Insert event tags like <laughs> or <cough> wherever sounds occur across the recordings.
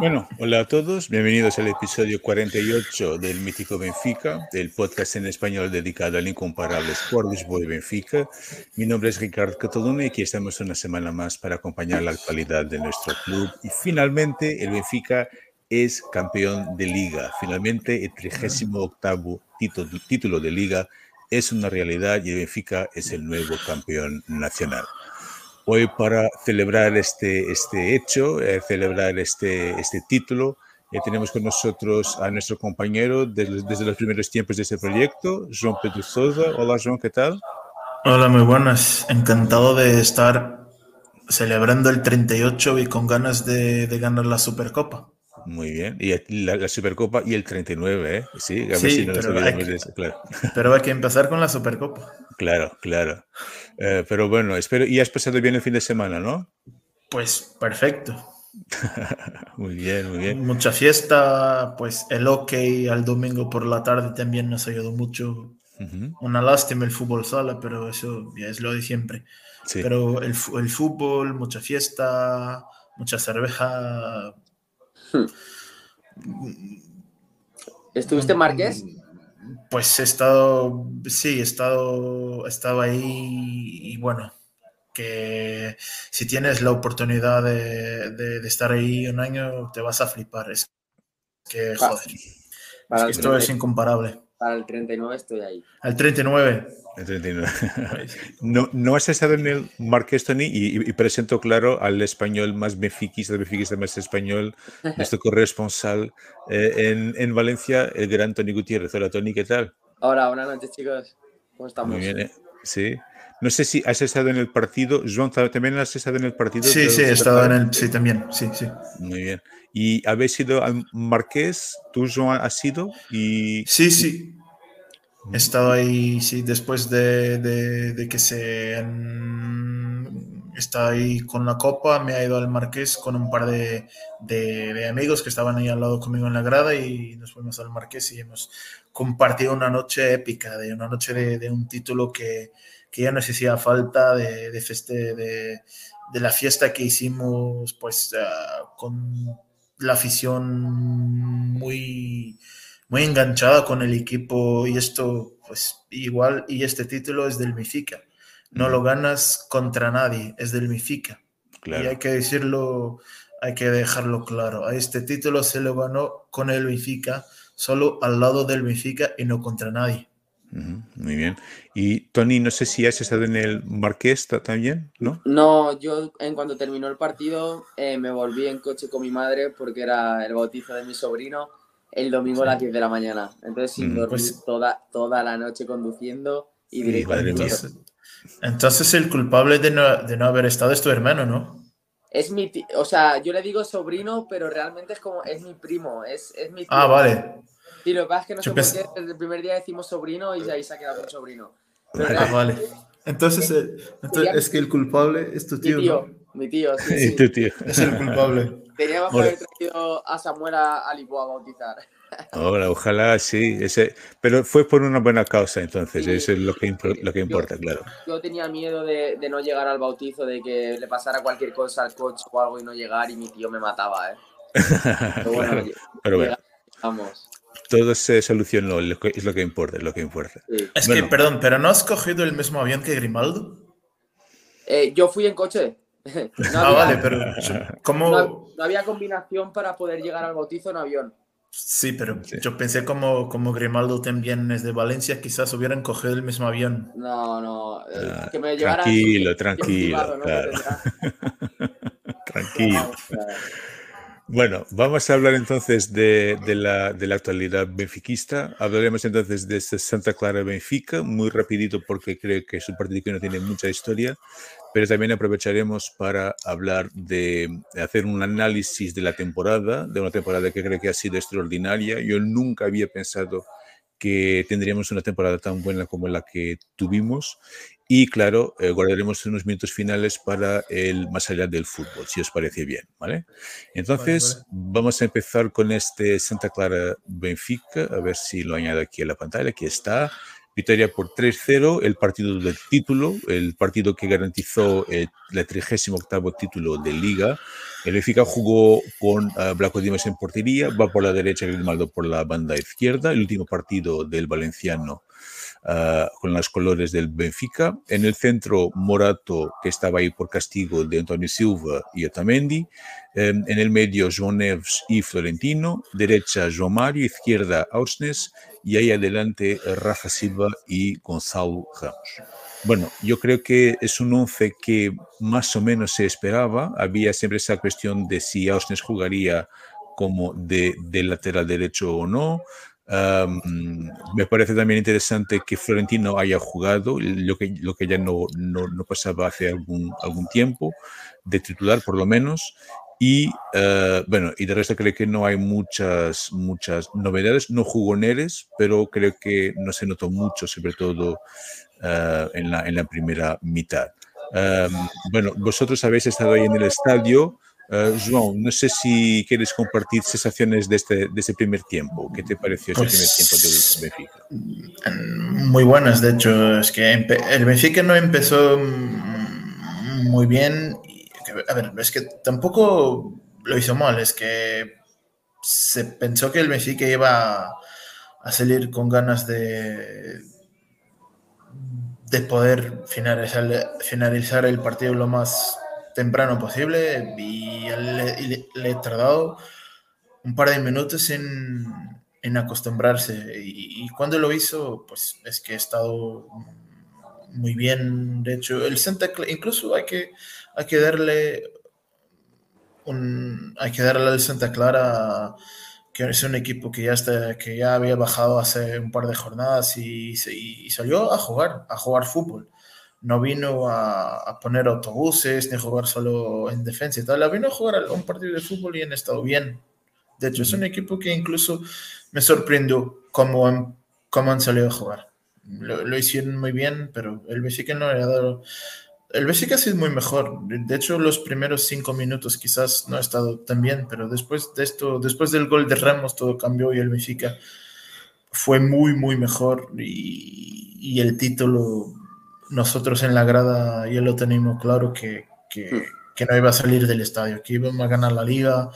Bueno, hola a todos, bienvenidos al episodio 48 del Mítico Benfica, del podcast en español dedicado al incomparable Sport Lisboa y Benfica. Mi nombre es Ricardo Cataluna y aquí estamos una semana más para acompañar la actualidad de nuestro club. Y finalmente el Benfica es campeón de liga. Finalmente el 38 título, de liga es una realidad y el Benfica es el nuevo campeón nacional. Hoy para celebrar este, este hecho, eh, celebrar este, este título, eh, tenemos con nosotros a nuestro compañero desde, desde, los primeros tiempos de este proyecto, João Pedro Souza. Hola João, ¿qué tal? Hola, muy buenas. Encantado de estar celebrando el 38 y con ganas de, de ganar la Supercopa. Muy bien. Y la, la, Supercopa y el 39, ¿eh? Sí, a ver sí, si no pero, hay que, claro. <laughs> pero hay que empezar con la Supercopa. Claro, claro. Eh, pero bueno, espero. Y has pasado bien el fin de semana, ¿no? Pues perfecto. <laughs> muy bien, muy bien. Mucha fiesta, pues el hockey al domingo por la tarde también nos ayudó mucho. Uh -huh. Una lástima el fútbol sala, pero eso ya es lo de siempre. Sí. Pero el, el fútbol, mucha fiesta, mucha cerveza, ¿Estuviste en Marqués? Pues he estado, sí, he estado, he estado ahí y bueno, que si tienes la oportunidad de, de, de estar ahí un año, te vas a flipar. Es que, joder, Para es que esto es incomparable. Para el 39 estoy ahí. Al 39. El 39. no, no has estado en el Marqués, Tony, y, y, presento, claro, al español más benfiquista, benfiquista más español, nuestro <laughs> corresponsal eh, en, en, Valencia, el gran Tony Gutiérrez. Hola, Tony, ¿qué tal? Hola, buenas noches, chicos. ¿Cómo estamos? Muy bien, ¿eh? sí. No sé si has estado en el partido. Joan, ¿también has estado en el partido? Sí, sí, he estado en el. Sí, también. Sí, sí. Muy bien. ¿Y habéis ido al Marqués? ¿Tú, Joan, has ido? Y... Sí, sí. He estado ahí, sí, después de, de, que se han, está ahí con la copa, me ha ido al Marqués con un par de, de, amigos que estaban ahí al lado conmigo en la grada y nos fuimos al Marqués y hemos compartido una noche épica, de una noche de, un título que, que, ya nos hacía falta de, de, feste, de la fiesta que hicimos pues uh, con la afición muy muy enganchada con el equipo y esto, pues igual, y este título es del Mifica. No mm. lo ganas contra nadie, es del Mifica. Claro. Y hay que decirlo, hay que dejarlo claro. A este título se lo ganó con el Mifica, solo al lado del Mifica y no contra nadie. Muy bien. Y Tony, no sé si has estado en el Marqués también, ¿no? No, yo en cuanto terminó el partido eh, me volví en coche con mi madre porque era el bautizo de mi sobrino el domingo a las 10 de la mañana. Entonces, sin dormir pues, toda, toda la noche conduciendo y directo. Entonces, entonces, el culpable de no, de no, haber estado es tu hermano, ¿no? Es mi tío, o sea, yo le digo sobrino, pero realmente es como, es mi primo, es, es mi tío. Ah, vale. Y lo que pasa es que no sé por qué, desde el primer día decimos sobrino y ahí se ha quedado con sobrino. Pero ah, vale. Entonces, eh, entonces es que el culpable es tu tío. Mi tío, ¿no? mi tío, sí, <laughs> sí. tu tío. Es el culpable. <laughs> Teníamos que haber traído a Samuel a, a Lisboa a bautizar. <laughs> Ahora, ojalá sí, ese, pero fue por una buena causa, entonces, sí, eso es lo que, lo que importa, yo, claro. Yo tenía miedo de, de, no llegar al bautizo, de que le pasara cualquier cosa al coche o algo y no llegar, y mi tío me mataba, ¿eh? <laughs> Pero bueno, claro, pero bueno. vamos. Todo se solucionó, es lo que importa, es lo que importa. Sí. Es bueno. que, perdón, ¿pero no has cogido el mismo avión que Grimaldo? Eh, yo fui en coche. <laughs> No ah, vale, pero ¿cómo...? No, no, había combinación para poder llegar al bautizo en avión. Sí, pero sí. yo pensé como, como Grimaldo también es de Valencia, quizás hubieran cogido el mismo avión. No, no, eh, ah, que me llevara Tranquilo, <laughs> tranquilo. Privado, ¿no? claro. <laughs> tranquilo. Bueno, vamos a hablar entonces de, de, la, de, la, actualidad benfiquista. Hablaremos entonces de Santa Clara Benfica, muy rapidito porque creo que es un partido que no tiene mucha historia, pero también aprovecharemos para hablar de, de hacer un análisis de la temporada, de una temporada que creo que ha sido extraordinaria. Yo nunca había pensado que tendríamos una temporada tan buena como la que tuvimos y claro, eh, guardaremos unos minutos finales para el más allá del fútbol, si os parece bien, ¿vale? Entonces, vale, vale. vamos a empezar con este Santa Clara Benfica, a ver si lo añado aquí a la pantalla, aquí está. Victoria por 3-0, el partido del título, el partido que garantizó el, el 38 título de Liga. El Benfica jugó con uh, Blanco Dimas en portería, va por la derecha, Grimaldo por la banda izquierda. El último partido del valenciano Uh, con los colores del Benfica. En el centro, Morato, que estaba ahí por castigo de Antonio Silva y Otamendi. Um, en el medio, João Neves y Florentino. Derecha, João Mario. Izquierda, Ausnes. Y ahí adelante, Rafa Silva y Gonzalo Ramos. Bueno, yo creo que es un once que más o menos se esperaba. Había siempre esa cuestión de si Ausnes jugaría como de, de lateral derecho o no. Um, me parece también interesante que Florentino haya jugado, lo que, lo que ya no, no, no, pasaba hace algún, algún tiempo, de titular por lo menos. Y uh, bueno, y de resto creo que no hay muchas, muchas novedades. No jugó Neres, pero creo que no se notó mucho, sobre todo uh, en, la, en la primera mitad. Um, bueno, vosotros habéis estado ahí en el estadio. Uh, João, no sé si quieres compartir sensaciones de este, de ese primer tiempo. ¿Qué te pareció ese pues, primer tiempo del Benfica? Muy buenas, de hecho. Es que el Benfica no empezó muy bien. A ver, es que tampoco lo hizo mal. Es que se pensó que el Benfica iba a salir con ganas de, de poder finalizar, finalizar el partido lo más temprano posible. Y le, he tardado un par de minutos en, en acostumbrarse. Y, y, cuando lo hizo pues es que he estado muy bien. De hecho el Santa Clara incluso hay que hay que darle un hay que darle al Santa Clara que es un equipo que ya está que ya había bajado hace un par de jornadas y, y, y salió a jugar a jugar fútbol no vino a, poner autobuses ni a jugar solo en defensa y tal, vino a jugar un partido de fútbol y han estado bien. De hecho, es un equipo que incluso me sorprendió cómo han, cómo han salido a jugar. Lo, hicieron muy bien, pero el Benfica no le ha dado... El Benfica ha sido muy mejor. De hecho, los primeros cinco minutos quizás no ha estado tan bien, pero después de esto, después del gol de Ramos, todo cambió y el Benfica fue muy, muy mejor y, y el título nosotros en la grada ya lo tenemos claro que, que, hmm. que, no iba a salir del estadio, que íbamos a ganar la liga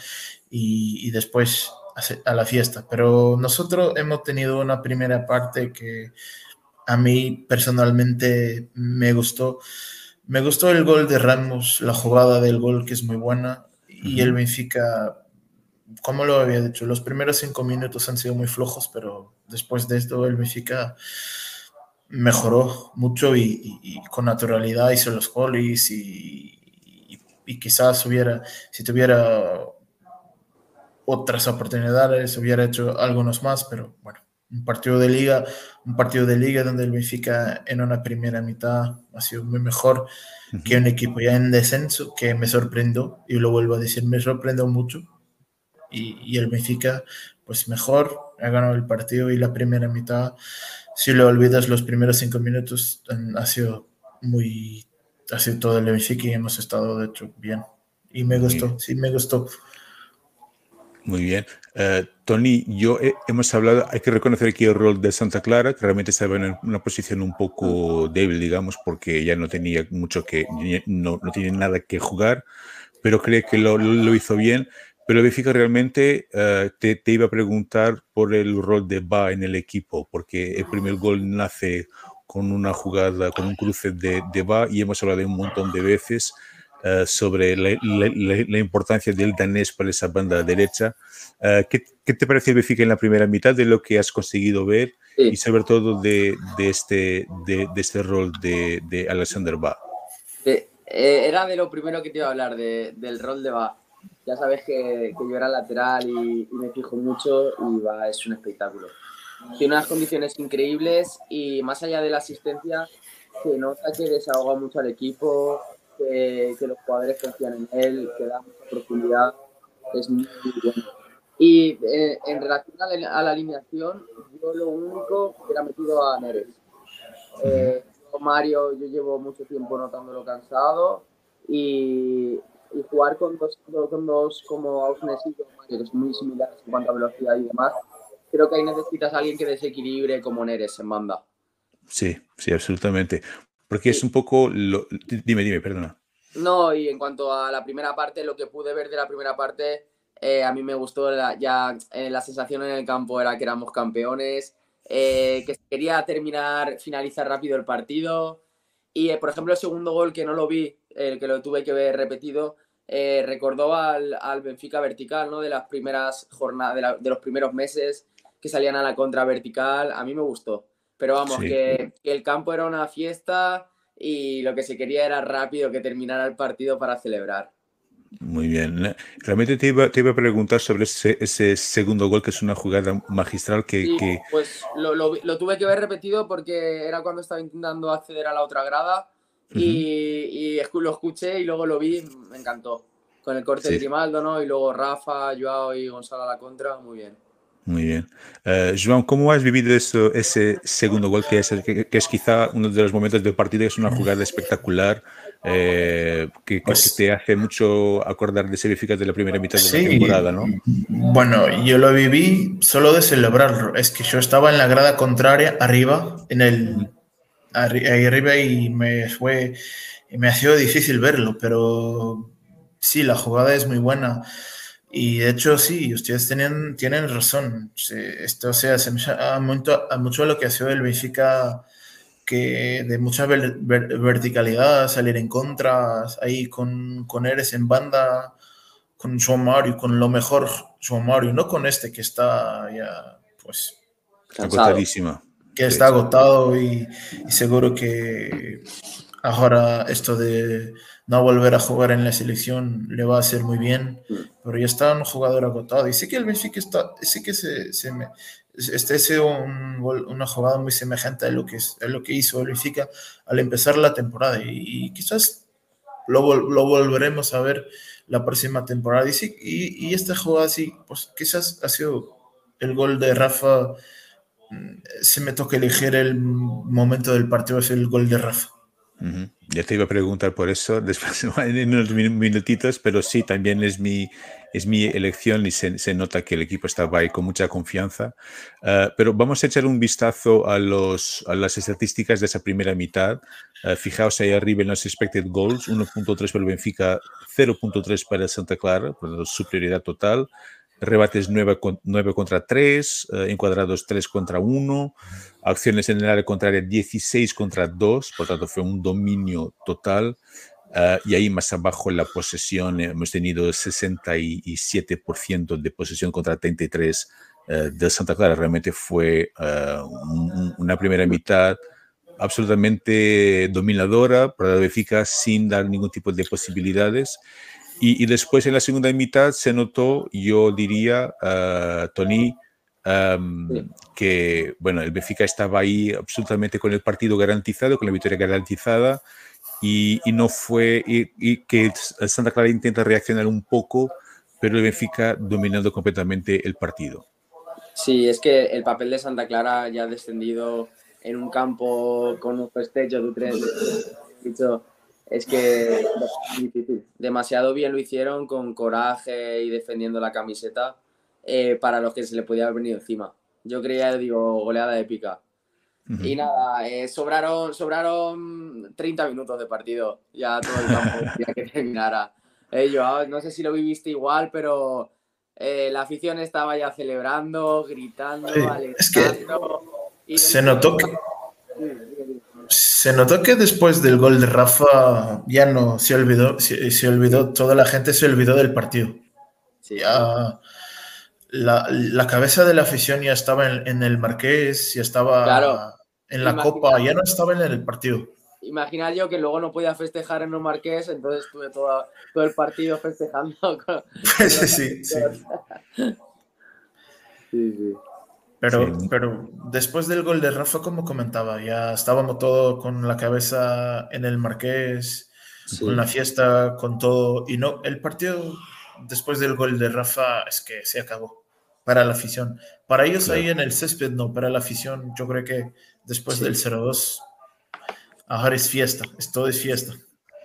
y, y, después a la fiesta. Pero nosotros hemos tenido una primera parte que a mí personalmente me gustó. Me gustó el gol de Ramos, la jugada del gol que es muy buena y el Benfica, como lo había dicho, los primeros cinco minutos han sido muy flojos, pero después de esto el Benfica mejoró mucho y, con naturalidad hizo los goles y, y, quizás hubiera, si tuviera otras oportunidades, hubiera hecho algunos más, pero bueno, un partido de liga, un partido de liga donde el Benfica en una primera mitad ha sido muy mejor que un equipo ya en descenso, que me sorprendió, y lo vuelvo a decir, me sorprendió mucho, y, y el Benfica pues mejor, ha ganado el partido y la primera mitad si lo olvidas, los primeros cinco minutos ha sido muy, ha sido todo el y hemos estado, de hecho, bien. Y me gustó, sí, me gustó. Muy bien. Uh, Tony, yo hemos hablado, hay que reconocer aquí el rol de Santa Clara, que realmente estaba en una posición un poco débil, digamos, porque ya no tenía mucho que, no, no tiene nada que jugar, pero cree que lo, lo hizo bien. Pero Benfica realmente uh, te, te, iba a preguntar por el rol de Ba en el equipo, porque el primer gol nace con una jugada, con un cruce de, de Ba y hemos hablado un montón de veces uh, sobre la, la, la, importancia del danés para esa banda derecha. Uh, ¿qué, ¿qué, te parece el Benfica en la primera mitad de lo que has conseguido ver sí. y sobre todo de, de este, de, de, este rol de, de Alexander Ba? Sí. Eh, era de lo primero que te iba a hablar, de, del rol de Ba ya sabes que, que yo era lateral y, y, me fijo mucho y va, es un espectáculo. Tiene unas condiciones increíbles y más allá de la asistencia, se nota que desahoga mucho al equipo, que, que los jugadores confían en él, que da mucha profundidad, es muy, bueno. Y eh, en relación a la, a la, alineación, yo lo único que era metido a Neres. Eh, Mario, yo llevo mucho tiempo notándolo cansado y y jugar con dos, con dos como Ausnes y Mario, que son muy similares en cuanto a velocidad y demás, creo que ahí necesitas a alguien que desequilibre como Neres en banda. Sí, sí, absolutamente. Porque es un poco lo... Dime, dime, perdona. No, y en cuanto a la primera parte, lo que pude ver de la primera parte, eh, a mí me gustó ya eh, la sensación en el campo era que éramos campeones, eh, que quería terminar, finalizar rápido el partido. Y, por ejemplo, el segundo gol que no lo vi, el que lo tuve que ver repetido, recordó al, al, Benfica vertical, ¿no? De las primeras jornadas, de, los primeros meses que salían a la contra vertical. A mí me gustó. Pero vamos, que, que el campo era una fiesta y lo que se quería era rápido que terminara el partido para celebrar. Muy bien. Realmente te iba, te iba a preguntar sobre ese, ese, segundo gol, que es una jugada magistral que... Sí, Pues lo, lo, lo, tuve que ver repetido porque era cuando estaba intentando acceder a la otra grada y, y, lo escuché y luego lo vi, me encantó. Con el corte de Grimaldo, ¿no? Y luego Rafa, Joao y Gonzalo a la contra, muy bien. Muy bien. Uh, Joan, ¿cómo has vivido eso, ese segundo gol que es, que, que, es quizá uno de los momentos del partido? Es una jugada espectacular eh, que, pues, te hace mucho acordar de ese de la primera mitad de la temporada, ¿no? Bueno, yo lo viví solo de celebrarlo. Es que yo estaba en la grada contraria, arriba, en el ahí arriba y me fue y me ha sido difícil verlo, pero sí, la jugada es muy buena. Y de hecho, sí, ustedes tienen, tienen razón. Esto se asemeja a mucho, a mucho lo que ha sido el Benfica, que de mucha verticalidad, salir en contra, ahí con, con Eres en banda, con João Mario, con lo mejor João Mario, no con este que está ya, pues. Agotadísima. Que está agotado y seguro que ahora esto de no volver a jugar en la selección le va a hacer muy bien, pero ya está un jugador agotado. Y sé que el Benfica está, sé que se, se me, este es un, una jugada muy semejante a lo que, a lo que hizo el Benfica al empezar la temporada y, quizás lo, lo, volveremos a ver la próxima temporada. Y, sí, y, y esta jugada sí, pues quizás ha sido el gol de Rafa. Se me toca elegir el momento del partido, es el gol de Rafa. Ya te iba a preguntar por eso <laughs> después en unos minutitos, pero sí, también es mi, es mi elección y se, se nota que el equipo estaba ahí con mucha confianza. Uh, pero vamos a echar un vistazo a, los, a las estadísticas de esa primera mitad. Uh, fijaos ahí arriba en los expected goals, 1.3 para el Benfica, 0.3 para el Santa Clara, por superioridad total rebates 9, 9 contra 3, eh, encuadrados 3 contra 1, acciones en el área contraria 16 contra 2, por tanto fue un dominio total. Uh, y ahí más abajo en la posesión hemos tenido 67% de posesión contra 33 uh, de Santa Clara. Realmente fue uh, un, una primera mitad absolutamente dominadora, para la sin dar ningún tipo de posibilidades. Y, después en la segunda mitad se notó, yo diría, uh, Tony, um, que bueno, el Benfica estaba ahí absolutamente con el partido garantizado, con la victoria garantizada, y, y no fue, y, y, que Santa Clara intenta reaccionar un poco, pero el Benfica dominando completamente el partido. Sí, es que el papel de Santa Clara ya ha descendido en un campo con un festejo de tres, dicho, es que Demasiado bien lo hicieron con coraje y defendiendo la camiseta eh, para los que se le podía haber venido encima. Yo creía, digo, goleada épica. Y nada, eh, sobraron, sobraron 30 minutos de partido. Ya todo el campo <laughs> quería que terminara. Eh, yo no sé si lo viviste igual, pero la afición estaba ya celebrando, gritando, Es que se notó que se notó que después del gol de Rafa ya no se olvidó, se, olvidó, toda la gente se olvidó del partido. Ya, la, cabeza de la afición ya estaba en, el Marqués, ya estaba en la Copa, ya no estaba en el partido. Imagina yo que luego no podía festejar en el Marqués, entonces estuve todo, todo el partido festejando. <laughs> <laughs> <laughs> sí, sí. sí, sí. Pero, pero después del gol de Rafa, como comentaba, ya estábamos todo con la cabeza en el Marqués, con la fiesta, con todo. Y no, el partido después del gol de Rafa es que se acabó para la afición. Para ellos ahí en el césped, no, para la afición, yo creo que después del 0-2, ahora es fiesta, esto es fiesta.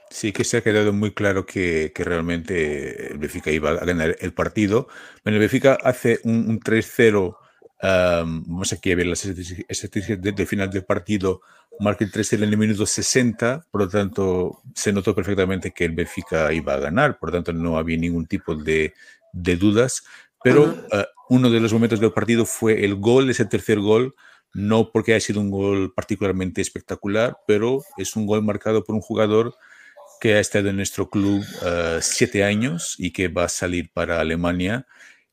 Sí, que se ha quedado muy claro que, que, realmente el Benfica iba a ganar el partido. Bueno, el Benfica hace un, un 3-0 vamos aquí a ver las estadísticas de, final del partido. Marca el 3 en el minuto 60, por lo tanto se notó perfectamente que el Benfica iba a ganar, por lo tanto no había ningún tipo de, de dudas. Pero ah, uno de los momentos del partido fue el gol, ese tercer gol, no porque haya sido un gol particularmente espectacular, pero es un gol marcado por un jugador que ha estado en nuestro club uh, siete años y que va a salir para Alemania.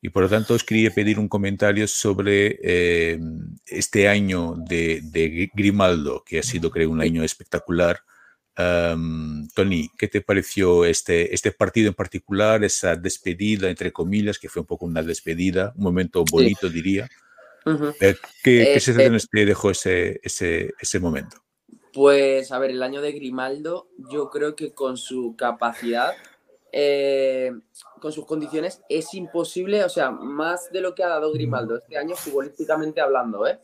Y por lo tanto os quería pedir un comentario sobre eh, este año de, de, Grimaldo, que ha sido creo un año espectacular. Um, Tony, ¿qué te pareció este, este partido en particular, esa despedida, entre comillas, que fue un poco una despedida, un momento bonito, sí. diría? Uh -huh. ¿Qué, eh, qué sensaciones eh, te dejó ese, ese, ese momento? Pues, a ver, el año de Grimaldo, yo creo que con su capacidad, eh, con sus condiciones, es imposible, o sea, más de lo que ha dado Grimaldo este año, futbolísticamente hablando, ¿eh?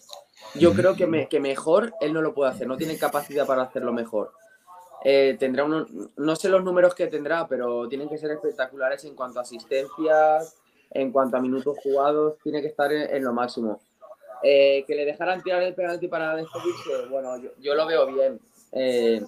Yo creo que, me, que mejor él no lo puede hacer, no tiene capacidad para hacerlo mejor. Eh, tendrá unos, no sé los números que tendrá, pero tienen que ser espectaculares en cuanto a asistencias, en cuanto a minutos jugados, tiene que estar en, en lo máximo. Eh, que le dejaran tirar el penalti para despedirse, bueno, yo, yo lo veo bien. Eh,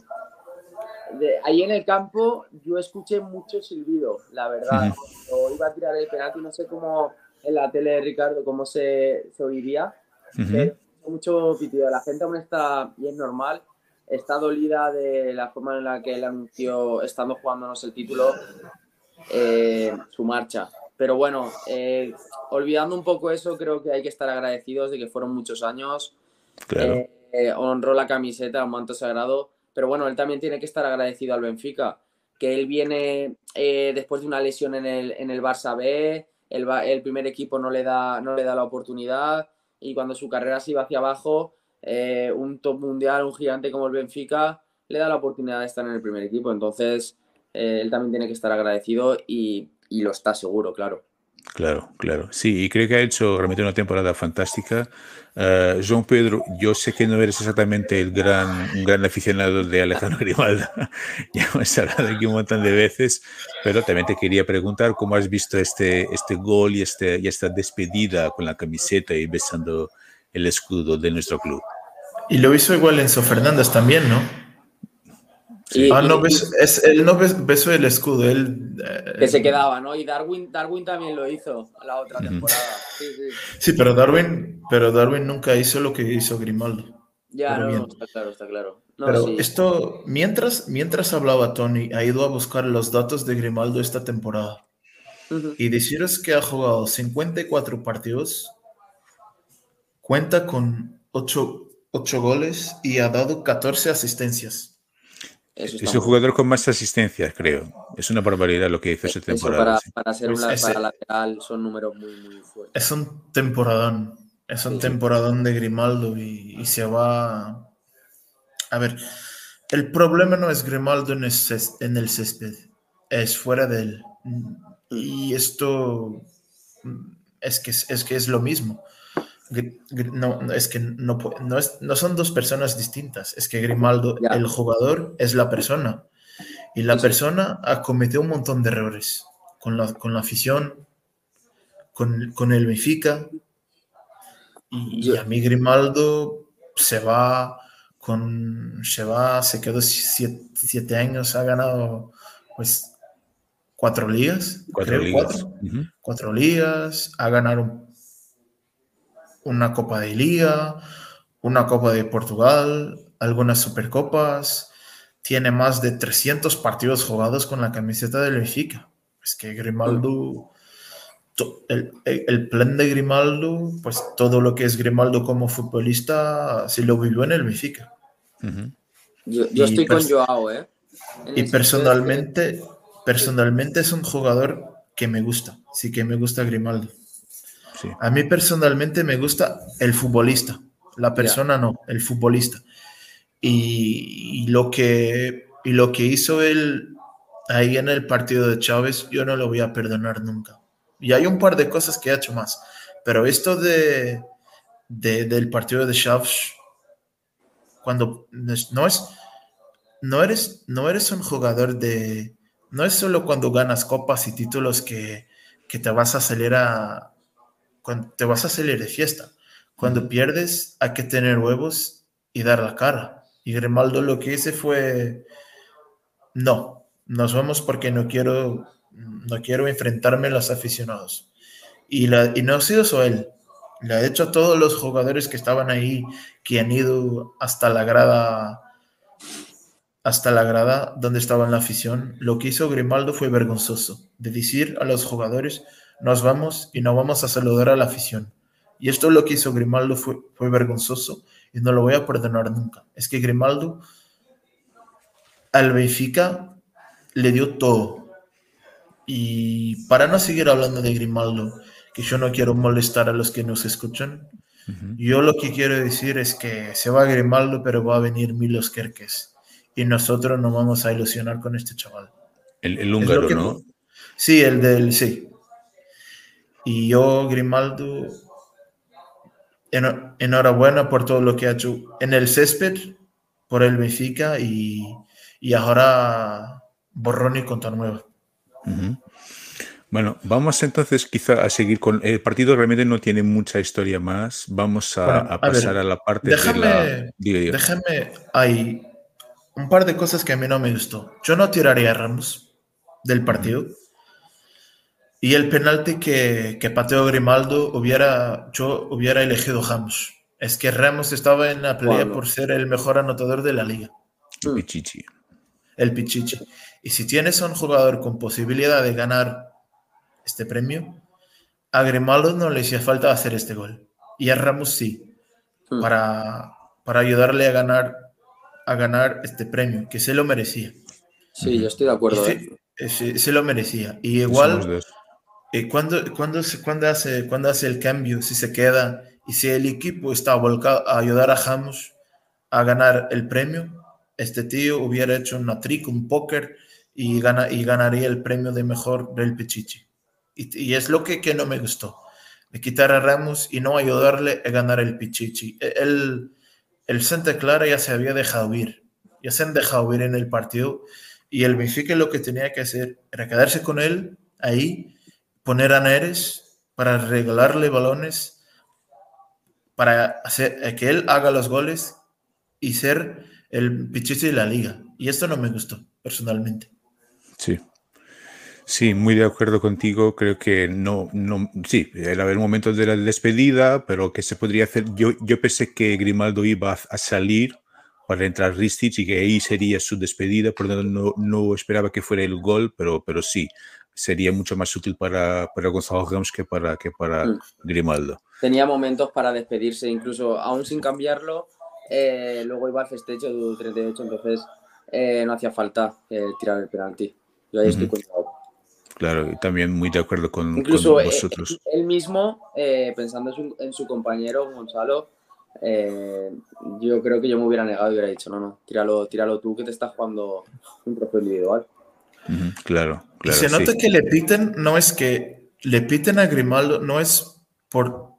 de, ahí en el campo yo escuché mucho silbido, la verdad. Uh -huh. iba a tirar el penalti, no sé cómo en la tele de Ricardo, cómo se, se oiría. Uh -huh. pero mucho pitido. La gente aún está, y es normal, está dolida de la forma en la que él anunció, estando jugándonos el título, eh, su marcha. Pero bueno, eh, olvidando un poco eso, creo que hay que estar agradecidos de que fueron muchos años. Claro. Eh, eh, honró la camiseta, un manto sagrado. Pero bueno, él también tiene que estar agradecido al Benfica, que él viene eh, después de una lesión en el, en el Barça B, el, el, primer equipo no le, da, no le da la oportunidad y cuando su carrera se iba hacia abajo, eh, un top mundial, un gigante como el Benfica, le da la oportunidad de estar en el primer equipo. Entonces, eh, él también tiene que estar agradecido y, y lo está seguro, claro. Claro, claro. Sí, y creo que ha hecho realmente una temporada fantástica. Uh, João Pedro, yo sé que no eres exactamente el gran, un gran aficionado de Alejandro <laughs> Grimaldo, ya hemos hablado aquí un montón de veces, pero también te quería preguntar cómo has visto este, este gol y, este, y esta despedida con la camiseta y besando el escudo de nuestro club. Y lo hizo igual Enzo Fernández también, ¿no? Sí. ah, no, es, él no besó el escudo, él... Eh, que se quedaba, ¿no? Y Darwin, Darwin también lo hizo la otra temporada. Sí, sí. sí, pero, Darwin, pero Darwin nunca hizo lo que hizo Grimaldo. Ya, no, no, está claro, está claro. No, pero sí. esto, mientras, mientras hablaba Tony, ha ido a buscar los datos de Grimaldo esta temporada. Uh -huh. Y deciros que ha jugado 54 partidos, cuenta con 8, 8 goles y ha dado 14 asistencias. Eso es un jugador con más asistencias, creo. Es una barbaridad lo que hizo esa temporada. Para, sí. para, ser una, para lateral son números muy, muy fuertes. Es un temporadón. Es un sí. temporadón de Grimaldo y, y, se va. A ver, el problema no es Grimaldo en el, césped, en el césped, es fuera de él. Y esto es que es, que es lo mismo no, es que no, no, es, no, son dos personas distintas, es que Grimaldo, ya. el jugador, es la persona. Y la sí. persona ha cometido un montón de errores con la, con la afición, con, con el Benfica. Y, y, a mí Grimaldo se va con se va, se quedó siete, siete años, ha ganado pues cuatro ligas, cuatro creo, ligas. Cuatro, uh -huh. cuatro ligas, ha ganado un una Copa de Liga, una Copa de Portugal, algunas Supercopas. Tiene más de 300 partidos jugados con la camiseta del Benfica. Es que Grimaldo, el, el, plan de Grimaldo, pues todo lo que es Grimaldo como futbolista, se lo vivió en el Benfica. Uh -huh. Yo, yo estoy con Joao, ¿eh? En y personalmente, que... personalmente es un jugador que me gusta, sí que me gusta Grimaldo. Sí. A mí personalmente me gusta el futbolista, la persona yeah. no, el futbolista. Y, y, lo que, y lo que hizo él ahí en el partido de Chávez, yo no lo voy a perdonar nunca. Y hay un par de cosas que ha hecho más, pero esto de, de del partido de Chávez, cuando no es, no eres, no eres un jugador de, no es solo cuando ganas copas y títulos que, que te vas a salir a, cuando te vas a salir de fiesta. Cuando pierdes, hay que tener huevos y dar la cara. Y Grimaldo lo que hice fue, no, nos vamos porque no quiero, no quiero enfrentarme a los aficionados. Y, la, y no ha sido solo él, le ha hecho a todos los jugadores que estaban ahí, que han ido hasta la grada, hasta la grada donde estaba la afición. Lo que hizo Grimaldo fue vergonzoso, de decir a los jugadores, nos vamos y no vamos a saludar a la afición. Y esto lo que hizo Grimaldo fue, fue vergonzoso y no lo voy a perdonar nunca. Es que Grimaldo al Benfica le dio todo. Y para no seguir hablando de Grimaldo, que yo no quiero molestar a los que nos escuchan, yo lo que quiero decir es que se va Grimaldo, pero va a venir Milos Kerkes. Y nosotros nos vamos a ilusionar con este chaval. El, húngaro, ¿no? Sí, el del, sí. Y yo, Grimaldo, enhorabuena por todo lo que ha hecho en el césped, por el Benfica y, y ahora borrón y contra nueva. Bueno, vamos entonces quizá a seguir con el partido. Realmente no tiene mucha historia más. Vamos a, pasar a, la parte déjame, de la. Déjame, hay un par de cosas que a mí no me gustó. Yo no tiraría a Ramos del partido. Y el penalti que, que pateó Grimaldo, hubiera, yo hubiera elegido Ramos. Es que Ramos estaba en la pelea por ser el mejor anotador de la liga. El Pichichi. El Pichichi. Y si tienes a un jugador con posibilidad de ganar este premio, a Grimaldo no le hacía falta hacer este gol. Y a Ramos sí, hmm. para, para ayudarle a ganar, a ganar este premio, que se lo merecía. Sí, yo estoy de acuerdo. Se, se, lo merecía. Y igual eh, cuando, cuando, cuando, hace, cuando hace el cambio, si se queda y si el equipo está volcado a ayudar a James a ganar el premio, este tío hubiera hecho una trick, un póker y, gana, y ganaría el premio de mejor del Pichichi. Y, es lo que, que, no me gustó, de quitar a Ramos y no ayudarle a ganar el Pichichi. E, el, el Santa Clara ya se había dejado ir, ya se han dejado ir en el partido y el Benfica lo que tenía que hacer era quedarse con él ahí poner a Neres para regalarle balones, para hacer eh, que él haga los goles y ser el pichichi de la liga. Y esto no me gustó, personalmente. Sí. Sí, muy de acuerdo contigo. Creo que no, no, sí, el momento de la despedida, pero que se podría hacer. Yo, yo pensé que Grimaldo iba a salir para entrar Ristich y que ahí sería su despedida, por lo tanto no, no esperaba que fuera el gol, pero, pero sí, sería mucho más útil para, para Gonzalo Ramos que para, que para mm. Grimaldo. Tenía momentos para despedirse, incluso aún sin cambiarlo, eh, luego iba al festecho de 38, entonces eh, no hacía falta eh, tirar el penalti. Yo ahí estoy Claro, y también muy de acuerdo con, Incluso vosotros. él mismo, pensando en su, en su, compañero Gonzalo, yo creo que yo me hubiera negado y hubiera dicho, no, no, tíralo, tíralo tú que te estás jugando un trofeo individual claro, claro. Se nota que le piten, no es que le piten a Grimaldo, no es por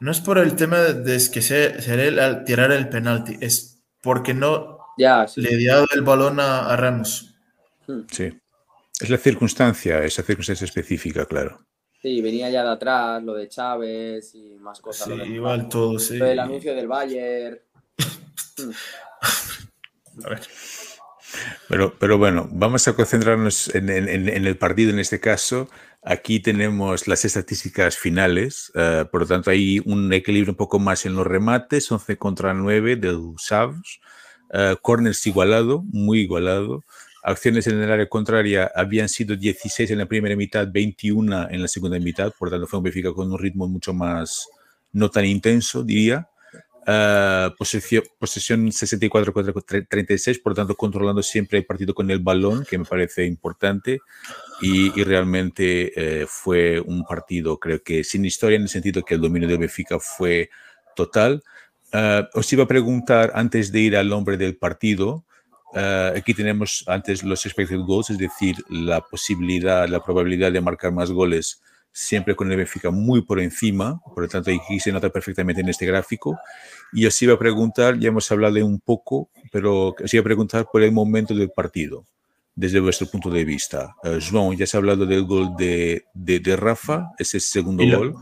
no es por el tema de que se, al tirar el penalti, es porque no ya, le dio el balón a, Ramos. Hmm. Sí. Es la circunstancia, esa circunstancia específica, claro. Sí, venía ya de atrás, lo de Chávez y más cosas. Sí, igual todo, sí. Lo del anuncio del Bayern. <laughs> a ver. Pero, pero bueno, vamos a concentrarnos en, el partido en este caso. Aquí tenemos las estadísticas finales, eh, por lo tanto hay un equilibrio un poco más en los remates, 11 contra 9 del Savs, uh, corners igualado, muy igualado, acciones en el área contraria habían sido 16 en la primera mitad, 21 en la segunda mitad, por lo tanto fue un Benfica con un ritmo mucho más, no tan intenso, diría. Uh, posesión, posesión 64 contra 36, por tanto controlando siempre el partido con el balón, que me parece importante, y, realmente eh, fue un partido, creo que sin historia, en el sentido que el dominio de Benfica fue total. Uh, os iba a preguntar, antes de ir al nombre del partido, aquí tenemos antes los expected goals, es decir, la posibilidad, la probabilidad de marcar más goles siempre con el Benfica muy por encima, por lo tanto aquí se nota perfectamente en este gráfico. Y os iba a preguntar, ya hemos hablado de un poco, pero os iba a preguntar por el momento del partido, desde vuestro punto de vista. Uh, João, ya se ha hablado del gol de, de, de Rafa, ese segundo gol.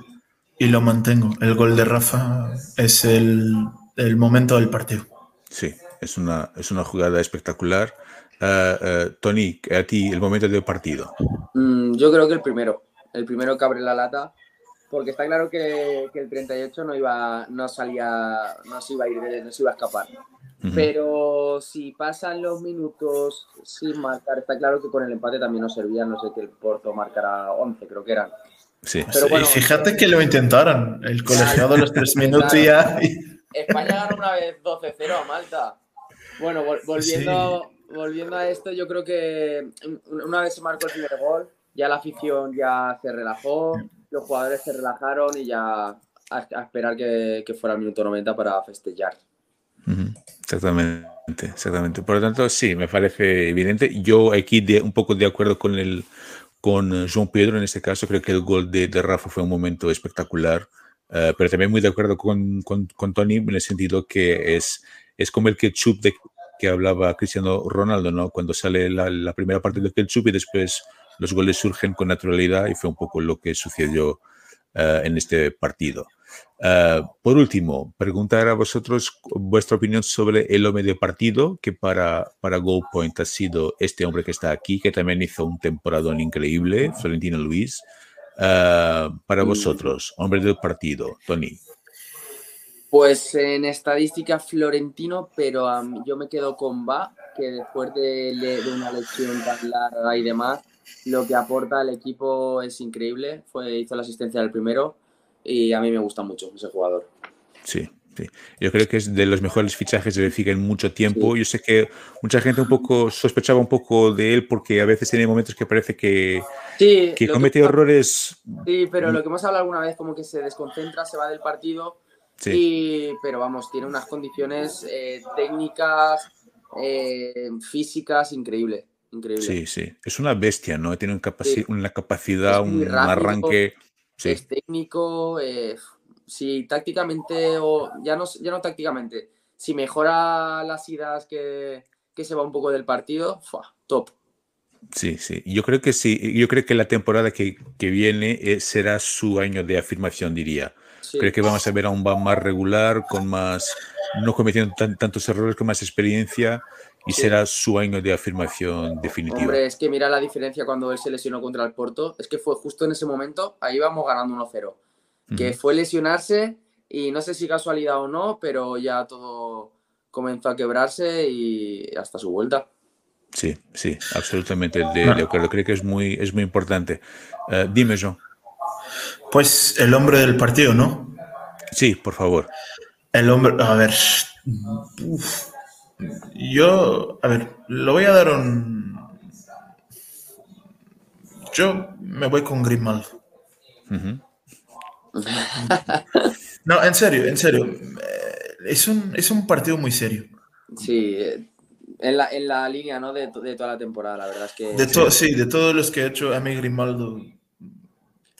y lo mantengo. El gol de Rafa es el, el momento del partido. Sí, es una, es una jugada espectacular. Uh, Tony, a ti el momento del partido. Mm, yo creo que el primero, el primero que abre la lata, porque está claro que, que, el 38 no iba, no salía, no se iba a ir, no se iba a escapar. Pero si pasan los minutos sin marcar, está claro que con el empate también nos servía, no sé, que el Porto marcara 11, creo que eran. Sí, Pero bueno, y fíjate que lo intentaron, el colegiado los tres <laughs> minutos ya. España ganó una vez 12-0 a Malta. Bueno, volviendo, volviendo a esto, yo creo que una vez se marcó el primer gol, ya la afición ya se relajó, los jugadores se relajaron y ya a, esperar que, que, fuera el minuto 90 para festejar. Exactamente, exactamente. Por lo tanto, sí, me parece evidente. Yo aquí de, un poco de acuerdo con el con João Pedro en este caso, creo que el gol de, de Rafa fue un momento espectacular, uh, pero también muy de acuerdo con, con, con, Tony en el sentido que es, es como el ketchup de que hablaba Cristiano Ronaldo, ¿no? Cuando sale la, la primera parte del ketchup y después los goles surgen con naturalidad y fue un poco lo que sucedió uh, en este partido. Uh, por último, preguntar a vosotros vuestra opinión sobre el hombre de partido, que para, para Goal ha sido este hombre que está aquí, que también hizo un temporadón increíble, Florentino Luis. Uh, para vosotros, hombre del partido, Tony. Pues en estadística Florentino, pero yo me quedo con Va, que después de, de, una lección tan larga y demás, lo que aporta al equipo es increíble. Fue, hizo la asistencia del primero y a mí me gusta mucho ese jugador. Sí, sí. Yo creo que es de los mejores fichajes de Benfica en mucho tiempo. Yo sé que mucha gente un poco sospechaba un poco de él porque a veces tiene momentos que parece que, sí, que comete errores. Sí, pero lo que hemos hablado alguna vez, como que se desconcentra, se va del partido. Sí. Y, pero vamos, tiene unas condiciones eh, técnicas, eh, físicas increíbles. Increíble. Sí, sí. Es una bestia, ¿no? Tiene un capaci sí. una capacidad, un rápido, arranque sí. es técnico, eh, si tácticamente, o ya no, ya no tácticamente, si mejora las idas que, que se va un poco del partido, ¡fua! top. Sí, sí. Yo creo que sí. Yo creo que la temporada que, que viene eh, será su año de afirmación, diría. Sí. Creo que vamos a ver a un Bam más regular, con más, no cometiendo tan, tantos errores, con más experiencia y sí. será su año de afirmación definitiva. Hombre, es que mira la diferencia cuando él se lesionó contra el Porto, es que fue justo en ese momento, ahí vamos ganando 1-0, uh -huh. que fue lesionarse y no sé si casualidad o no, pero ya todo comenzó a quebrarse y hasta su vuelta. Sí, sí, absolutamente de, de acuerdo. Creo que es muy, es muy importante. Uh, dime, John. Pues el hombre del partido, ¿no? Sí, por favor. El hombre, a ver. Uf. Yo, a ver, lo voy a dar un. Yo me voy con Grimaldo. Uh -huh. no, en serio, en serio. Es un, es un partido muy serio. Sí, en la, en la línea ¿no? de, de, toda la temporada, la verdad es que. De to, sí, de todos los que ha hecho a mí Grimaldo.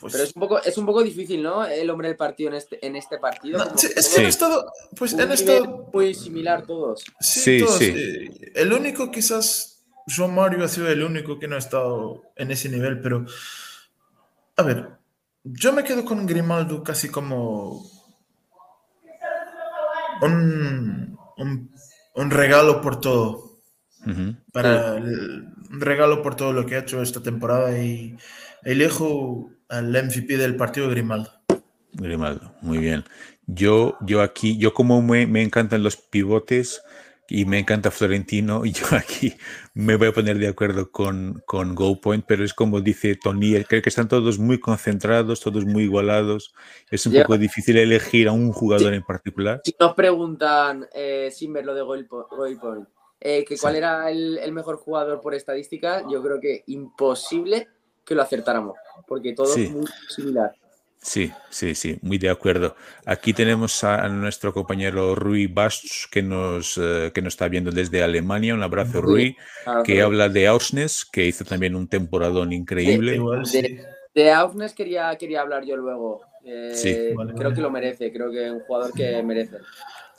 Pues... Pero es un, poco, es un poco difícil, ¿no? El hombre del partido en este, en este partido. No, sí, es que han estado. Pues han estado. Muy similar todos. Sí, sí, todos. sí. El único, quizás. João Mario ha sido el único que no ha estado en ese nivel, pero. A ver, yo me quedo con Grimaldo casi como. Un, un, un regalo por todo. Uh -huh. Para el, un regalo por todo lo que ha hecho esta temporada y elijo al MVP del partido Grimaldo. Grimaldo, muy bien. Yo, yo aquí, yo como me, me encantan los pivotes y me encanta Florentino, yo aquí me voy a poner de acuerdo con, con Go Point, pero es como dice Tony, creo que están todos muy concentrados, todos muy igualados. Es un poco difícil elegir a un jugador en particular. Si nos preguntan, eh, sin ver lo de Goal Point, eh, que cuál sí. era el, el, mejor jugador por estadística, yo creo que imposible que lo acertáramos, porque todo sí. es muy similar. Sí, sí, sí, muy de acuerdo. Aquí tenemos a nuestro compañero Rui Bast, que nos, uh, que nos está viendo desde Alemania. Un abrazo, Rui, claro, que claro. habla de Ausnes, que hizo también un temporadón increíble. De, de, de Ausnes quería, quería hablar yo luego. Eh, sí. Creo que lo merece, creo que es un jugador que merece.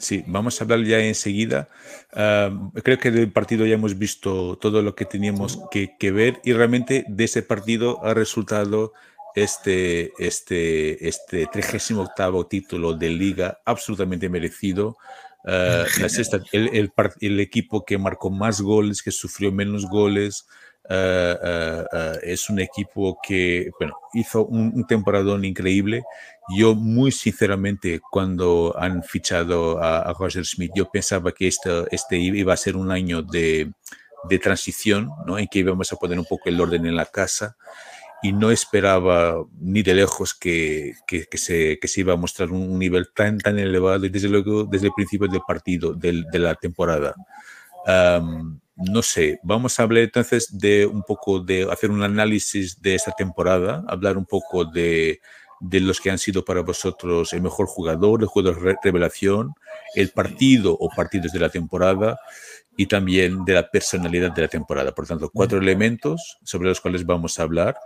Sí, vamos a hablar ya enseguida. Uh, creo que del partido ya hemos visto todo lo que teníamos que, que ver y realmente de ese partido ha resultado este, este, este 38 título de liga absolutamente merecido. Eh, <laughs> el, el, equipo que marcó más goles, que sufrió menos goles, eh, eh, es un equipo que bueno, hizo un, un, temporadón increíble. Yo muy sinceramente cuando han fichado a, Roger Smith, yo pensaba que este, este iba a ser un año de, de transición, ¿no? en que íbamos a poner un poco el orden en la casa y no esperaba ni de lejos que, que, se, que se, iba a mostrar un nivel tan, tan elevado y desde luego desde el principio del partido, del, de la temporada. no sé, vamos a hablar entonces de un poco de hacer un análisis de esta temporada, hablar un poco de, de los que han sido para vosotros el mejor jugador, el jugador de revelación, el partido o partidos de la temporada y también de la personalidad de la temporada. Por tanto, cuatro elementos sobre los cuales vamos a hablar.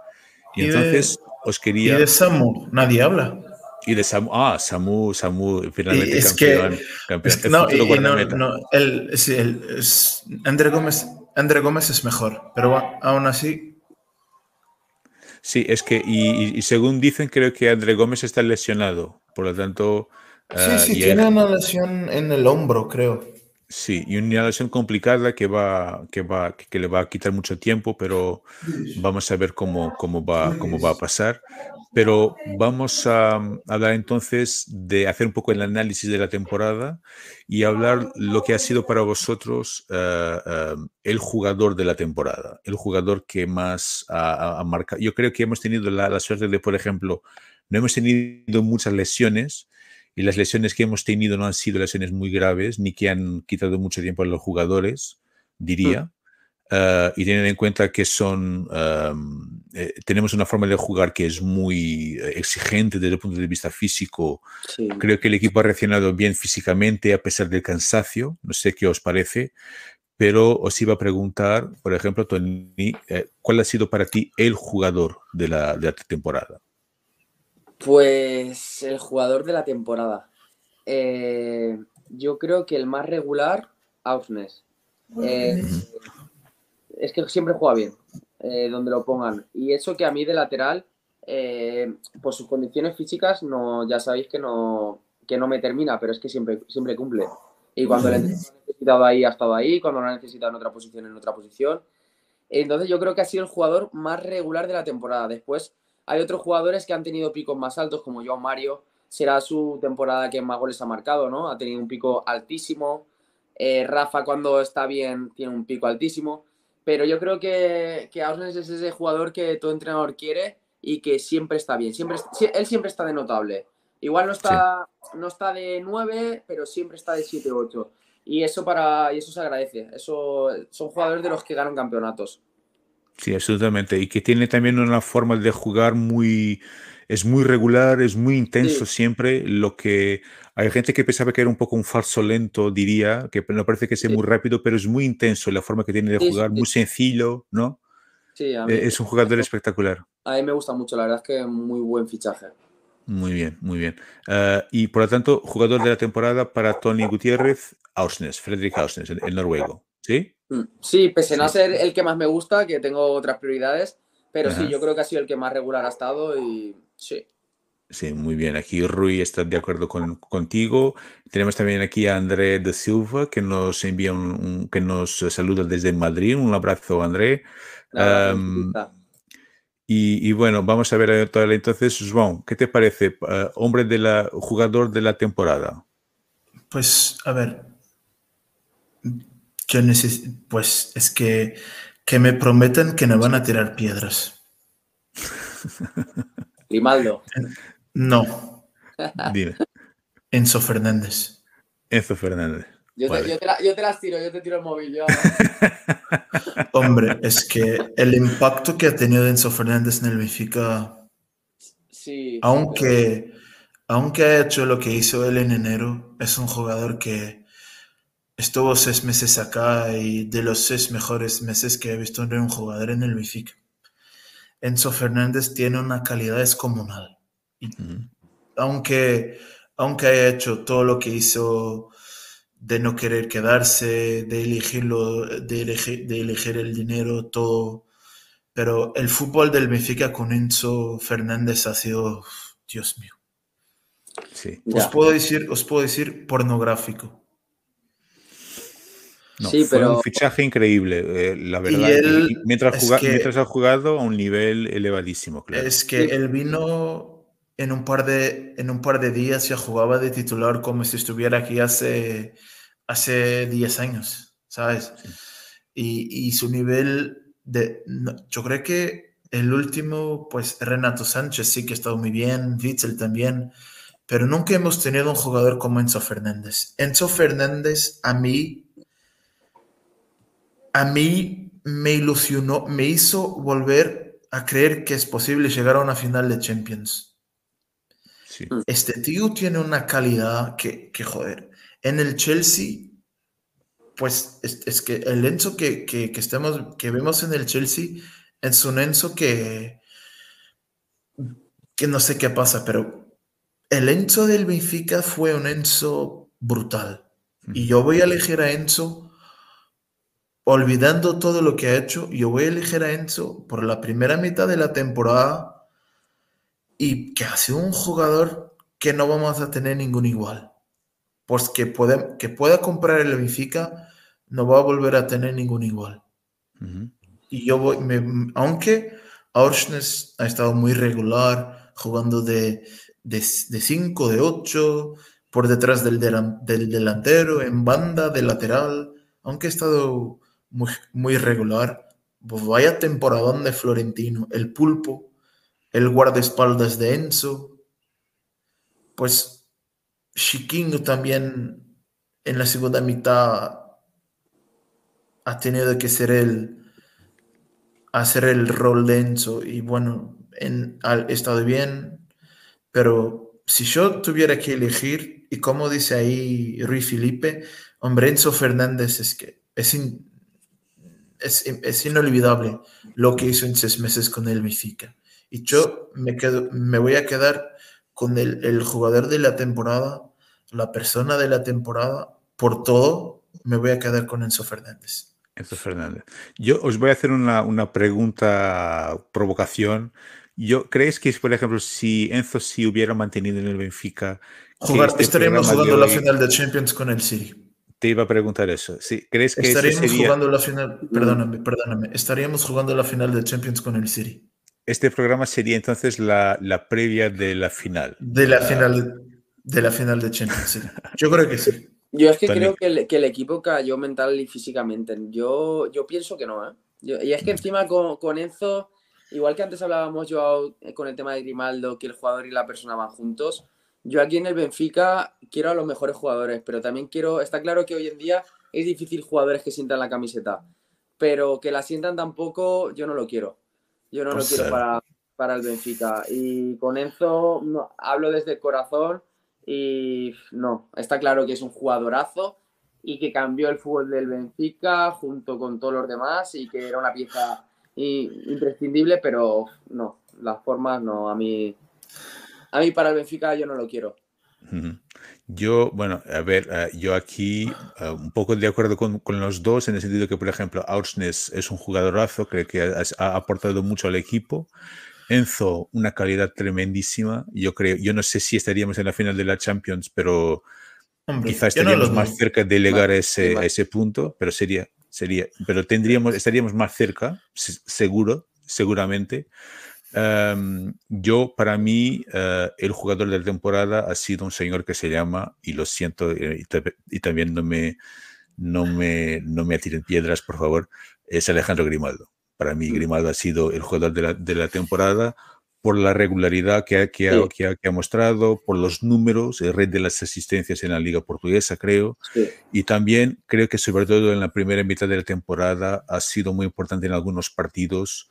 Y, entonces os quería... Y de Samu, nadie habla. Y de Samu, ah, Samu, Samu, finalmente campeón. campeón. no, no, el, sí, el, es, André, Gómez, André Gómez es mejor, pero aún así... Sí, es que, y, y, según dicen, creo que André Gómez está lesionado, por lo tanto... Sí, sí, tiene una lesión en el hombro, creo. Sí, y una lesión complicada que, va, que, va, que le va a quitar mucho tiempo, pero vamos a ver cómo, cómo, va, cómo va a pasar. Pero vamos a hablar entonces de hacer un poco el análisis de la temporada y hablar lo que ha sido para vosotros eh, eh, el jugador de la temporada, el jugador que más ha, marcado. Yo creo que hemos tenido la, la suerte de, por ejemplo, no hemos tenido muchas lesiones, y las lesiones que hemos tenido no han sido lesiones muy graves ni que han quitado mucho tiempo a los jugadores, diría. Mm. Ah, y teniendo en cuenta que son eh, tenemos una forma de jugar que es muy eh, exigente desde el punto de vista físico. Creo que el equipo ha reaccionado bien físicamente a pesar del cansancio. No sé qué os parece, pero os iba a preguntar, por ejemplo, Tony, eh, ¿cuál ha sido para ti el jugador de la, de la temporada? Pues el jugador de la temporada. Eh, yo creo que el más regular, Ausnes. Eh, es que siempre juega bien, eh, donde lo pongan. Y eso que a mí de lateral, por sus condiciones físicas, no, ya sabéis que no, que no me termina, pero es que siempre, siempre cumple. Y cuando lo he necesitado ahí, ha estado ahí. Cuando lo ha necesitado en otra posición, en otra posición. Entonces yo creo que ha sido el jugador más regular de la temporada. Después hay otros jugadores que han tenido picos más altos, como Joao Mario. Será su temporada que más goles ha marcado, ¿no? Ha tenido un pico altísimo. Eh, Rafa, cuando está bien, tiene un pico altísimo. Pero yo creo que, que es ese jugador que todo entrenador quiere y que siempre está bien. Siempre, él siempre está de notable. Igual no está, no está de 9, pero siempre está de 7 8. Y eso, para, y eso se agradece. Eso, son jugadores de los que ganan campeonatos. Sí, absolutamente. Y que tiene también una forma de jugar muy, es muy regular, es muy intenso siempre, lo que hay gente que pensaba que era un poco un falso lento, diría, que no parece que sea muy rápido, pero es muy intenso la forma que tiene de jugar, muy sencillo, ¿no? Sí, e, es un jugador espectacular. A mí me gusta mucho, la verdad es que muy buen fichaje. Muy bien, muy bien. Ah, y por lo tanto, jugador de la temporada para Tony Gutiérrez, Ausnes, Fredrik Ausnes, el noruego, ¿sí? Mm, sí, pese a no ser el que más me gusta, que tengo otras prioridades, pero sí, yo creo que ha sido el que más regular ha estado y sí. Sí, muy bien. Aquí Rui está de acuerdo con, contigo. Tenemos también aquí a André de Silva que nos envía un, que nos saluda desde Madrid. Un abrazo, André. y, bueno, vamos a ver entonces, João, ¿qué te parece? Uh, hombre de la jugador de la temporada. Pues a ver, yo necesito, pues es que, que me prometen que no van a tirar piedras. Grimaldo. No. <laughs> Dime. Enzo Fernández. Enzo Fernández. Yo te, las tiro, yo te tiro el móvil. <laughs> Hombre, es que el impacto que ha tenido Enzo Fernández en el Benfica. Sí. Aunque, aunque ha hecho lo que hizo él en enero, es un jugador que Estuvo seis meses acá y de los seis mejores meses que he visto en un jugador en el Benfica. Enzo Fernández tiene una calidad descomunal. Aunque, aunque haya hecho todo lo que hizo de no querer quedarse, de elegirlo, de elegir, de elegir el dinero, todo, pero el fútbol del Benfica con Enzo Fernández ha sido, Dios mío. Sí. Os puedo decir, os puedo decir pornográfico. No, sí, fue un fichaje increíble, eh, la verdad. mientras, mientras, ha jugado a un nivel elevadísimo, claro. Es que él vino en un, par de, en un par de días ya jugaba de titular como si estuviera aquí hace, hace 10 años, ¿sabes? Y, y, su nivel de... yo creo que el último, pues Renato Sánchez sí que ha estado muy bien, Witzel también, pero nunca hemos tenido un jugador como Enzo Fernández. Enzo Fernández a mí a mí me ilusionó, me hizo volver a creer que es posible llegar a una final de Champions. Este tío tiene una calidad que, que joder. En el Chelsea, pues es, que el Enzo que, que, estamos, que vemos en el Chelsea es un Enzo que, que no sé qué pasa, pero el Enzo del Benfica fue un Enzo brutal. Y yo voy a elegir a Enzo olvidando todo lo que ha hecho, yo voy a elegir a Enzo por la primera mitad de la temporada y que ha sido un jugador que no vamos a tener ningún igual. Pues que, puede, que pueda comprar el Benfica, no va a volver a tener ningún igual. Y yo voy, aunque Aursnes ha estado muy regular, jugando de 5, de, de 8, por detrás del, del delantero, en banda, de lateral, aunque ha estado muy, regular. Pues vaya temporadón de Florentino. El pulpo, el guardaespaldas de Enzo. Pues Chiquinho también en la segunda mitad ha tenido que ser el hacer el rol de Enzo y bueno, en, ha estado bien, pero si yo tuviera que elegir, y como dice ahí Rui Felipe, hombre, Enzo Fernández es que es, es, inolvidable lo que hizo en seis meses con el Benfica. Y yo me, quedo, me voy a quedar con el, jugador de la temporada, la persona de la temporada, por todo, me voy a quedar con Enzo Fernández. Enzo Fernández. Yo os voy a hacer una, una pregunta, provocación. Yo, ¿Crees que, por ejemplo, si Enzo si hubiera mantenido en el Benfica... Jugar, este estaríamos jugando la final de Champions con el City. Te iba a preguntar eso. Sí, ¿crees que estaríamos jugando la final? Perdóname, perdóname. Estaríamos jugando la final de Champions con el City. Este programa sería entonces la, la previa de la final. De la, final de la final de Champions. Yo creo que sí. Yo es que creo que el, que el, equipo cayó mental y físicamente. Yo, yo pienso que no, ¿eh? y es que encima con, con, Enzo, igual que antes hablábamos yo con el tema de Grimaldo, que el jugador y la persona van juntos, yo aquí en el Benfica quiero a los mejores jugadores, pero también quiero, está claro que hoy en día es difícil jugadores que sientan la camiseta, pero que la sientan tampoco, yo no lo quiero. Yo no lo quiero para, para, el Benfica. Y con Enzo hablo desde el corazón y no, está claro que es un jugadorazo y que cambió el fútbol del Benfica junto con todos los demás y que era una pieza imprescindible, pero no, las formas no, a mí a mí para el Benfica yo no lo quiero. Yo, bueno, a ver, eh, yo aquí eh, un poco de acuerdo con, con, los dos, en el sentido que, por ejemplo, Aursnes es un jugadorazo, creo que ha, aportado mucho al equipo. Enzo, una calidad tremendísima. Yo creo, yo no sé si estaríamos en la final de la Champions, pero quizás estaríamos más cerca de llegar a ese, ese punto, pero sería, sería, pero tendríamos, estaríamos más cerca, seguro, seguramente. Em, yo, para mí, eh, el jugador de la temporada ha sido un señor que se llama, y lo siento, eh, y, también no me, no, me, no me atiren piedras, por favor, es Alejandro Grimaldo. Para mí, mm. Grimaldo ha sido el jugador de la, de la temporada por la regularidad que ha, que, ha, que, ha, mostrado, por los números, el red de las asistencias en la liga portuguesa, creo. Y también creo que sobre todo en la primera mitad de la temporada ha sido muy importante en algunos partidos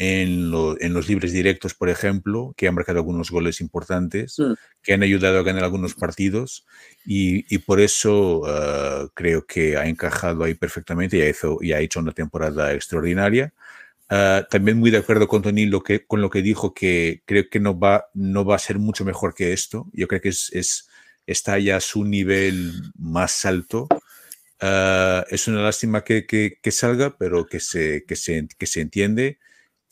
en, los libres directos, por ejemplo, que han marcado algunos goles importantes, mm. que han ayudado a ganar algunos partidos y, por eso ah, creo que ha encajado ahí perfectamente y ha, hecho, y ha hecho una temporada extraordinaria. Ah, también muy de acuerdo con Tony lo que, con lo que dijo, que creo que no va, no va a ser mucho mejor que esto. Yo creo que es, es está ya a su nivel más alto. Ah, es una lástima que, que, que, salga, pero que se, que se, que se entiende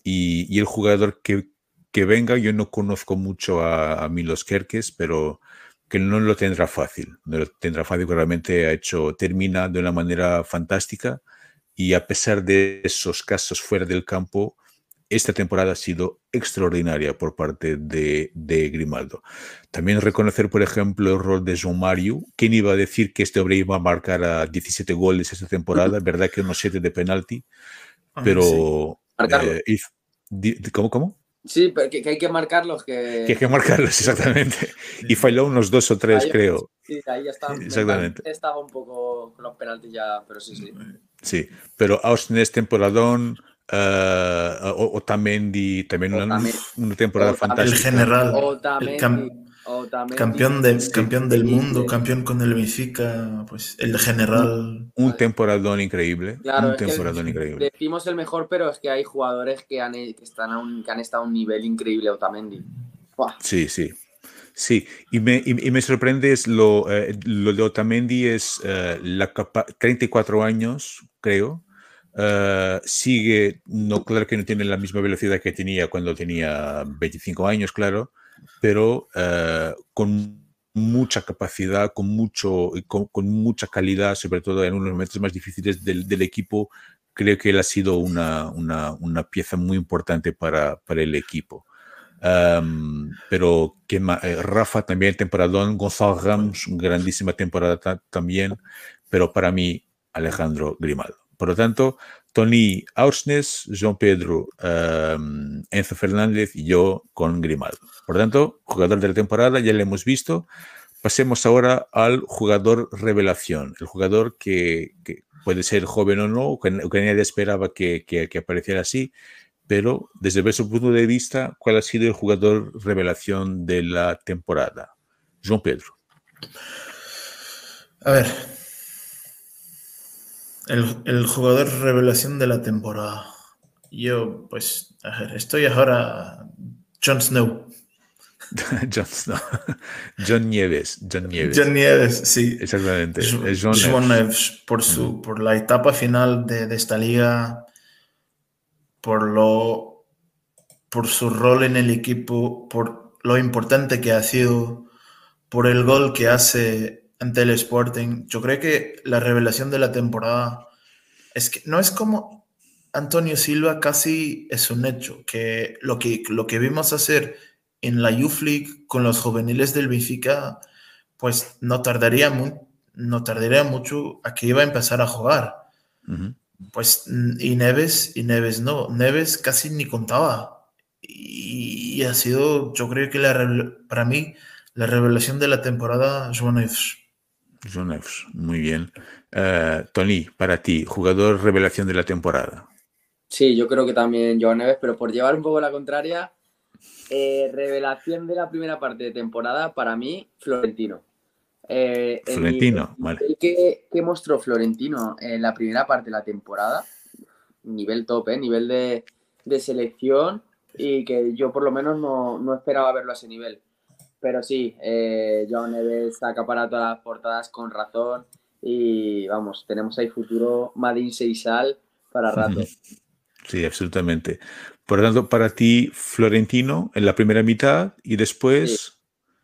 y, el jugador que, que, venga, yo no conozco mucho a, a Milos Kerkes, pero que no lo tendrá fácil. No lo tendrá fácil, realmente ha hecho, termina de una manera fantástica y a pesar de esos casos fuera del campo, esta temporada ha sido extraordinaria por parte de, de, Grimaldo. También reconocer, por ejemplo, el rol de João Mario. ¿Quién iba a decir que este hombre iba a marcar a 17 goles esta temporada? ¿Verdad que unos 7 de penalti? Ah, Pero... Eh, ¿Cómo, cómo? Sí, que, que, hay que marcarlos. Que... que hay que marcarlos, <laughs> exactamente. Y falló unos dos o tres, creo. Sí, ahí ya estaba. <laughs> Exactamente. Estaba un poco con los penaltis ya, pero sí, sí. Sí, pero Austin es temporadón. Uh, Otamendi, también una, una, temporada fantástica. El general. El campeón, de, campeón del mundo, campeón con el Benfica, pues el general. Un temporadón increíble. un temporadón increíble. Decimos el mejor, pero es que hay jugadores que han, que están a un, que han estado a un nivel increíble, Otamendi. Sí, sí. Sí, y me, y, me sorprende es lo, eh, lo de Otamendi es uh, la 34 años, creo. Uh, sigue, no, claro que no tiene la misma velocidad que tenía cuando tenía 25 años, claro, pero uh, con mucha capacidad, con, mucho, con, con, mucha calidad, sobre todo en unos momentos más difíciles del, del equipo. Creo que él ha sido una, una, una pieza muy importante para, para el equipo. Um, pero que eh, Rafa también temporadón, Gonzalo Ramos, grandísima temporada también, pero para mí Alejandro Grimaldo. Por lo tanto, Tony Aursnes, João Pedro, um, Enzo Fernández y yo con Grimaldo. Por tanto, jugador de la temporada, ya lo hemos visto. Pasemos ahora al jugador revelación, el jugador que, puede ser joven o no, que, que nadie esperaba que apareciera así, pero desde vuestro punto de vista, ¿cuál ha sido el jugador revelación de la temporada? João Pedro. A ver, el, jugador revelación de la temporada. Yo, pues, a ver, estoy ahora Jon Snow. <laughs> Jon Snow. <laughs> John Nieves. John Nieves. John Nieves, sí. Exactamente. John, Neves. por, su, por la etapa final de, de esta liga por lo por su rol en el equipo, por lo importante que ha sido, por el gol que hace ante el Sporting. Yo creo que la revelación de la temporada es que no es como Antonio Silva, casi es un hecho, que lo que, lo que vimos hacer en la Youth League con los juveniles del Benfica, pues no tardaría, no tardaría mucho a que iba a empezar a jugar. Pues, y Neves, y Neves no, Neves casi ni contaba. Y, ha sido, yo creo que la, para mí, la revelación de la temporada, Joan Neves. Joan Neves, muy bien. Uh, Tony, para ti, jugador revelación de la temporada. Sí, yo creo que también Joan Neves, pero por llevar un poco la contraria, eh, revelación de la primera parte de temporada, para mí, Florentino. Eh, Florentino, el, que, mostró Florentino en la primera parte de la temporada, nivel top, ¿eh? nivel de, selección, y que yo por lo menos no, esperaba verlo a ese nivel. Pero sí, eh, John Neves acapara todas las portadas con razón y vamos, tenemos ahí futuro Madin Seisal para <laughs> rato. Sí, absolutamente. Por lo tanto, para ti, Florentino en la primera mitad y después...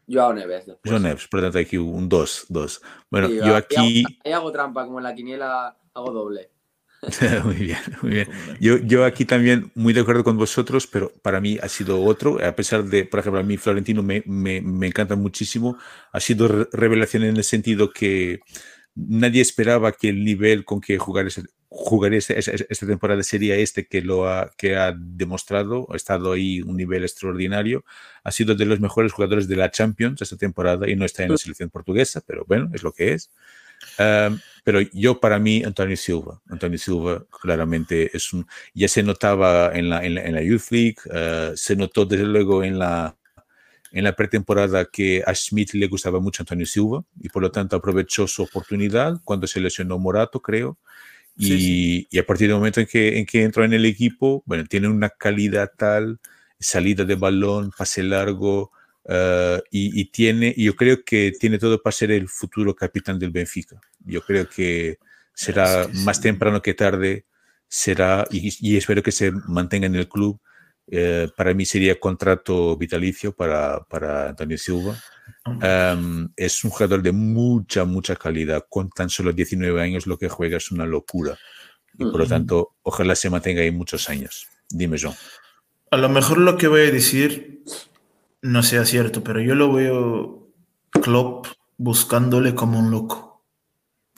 Joao Neves. Joao Neves, por lo tanto aquí un 2, 2. Bueno, yo aquí... Ahí hago, trampa, como en la quiniela hago doble. <laughs> muy bien, muy bien. Yo, yo aquí también muy de acuerdo con vosotros, pero para mí ha sido otro, a pesar de, por ejemplo, a mí Florentino me, me, me encanta muchísimo, ha sido revelación en el sentido que nadie esperaba que el nivel con que jugar jugar esta, esta, temporada sería este que lo ha, que ha demostrado, ha estado ahí un nivel extraordinario, ha sido de los mejores jugadores de la Champions esta temporada y no está en la selección portuguesa, pero bueno, es lo que es. Pero yo para mí, Antonio Silva, Antonio Silva claramente es un, ya se notaba en la, en la, Youth League, eh, se notó desde luego en la, en la pretemporada que a Schmidt le gustaba mucho Antonio Silva y por lo tanto aprovechó su oportunidad cuando se lesionó Morato, creo, y, a partir del momento en que, en que entró en el equipo, bueno, tiene una calidad tal, salida de balón, pase largo, uh, y, y, tiene, yo creo que tiene todo para ser el futuro capitán del Benfica. Yo creo que será más temprano que tarde, será, y, y, espero que se mantenga en el club, Eh, para mí sería contrato vitalicio para, para Antonio Silva. Em, es un jugador de mucha, mucha calidad. Con tan solo 19 años lo que juega es una locura. Y por lo tanto, ojalá se mantenga ahí muchos años. Dime, John. A lo mejor lo que voy a decir no sea cierto, pero yo lo veo Klopp buscándole como un loco.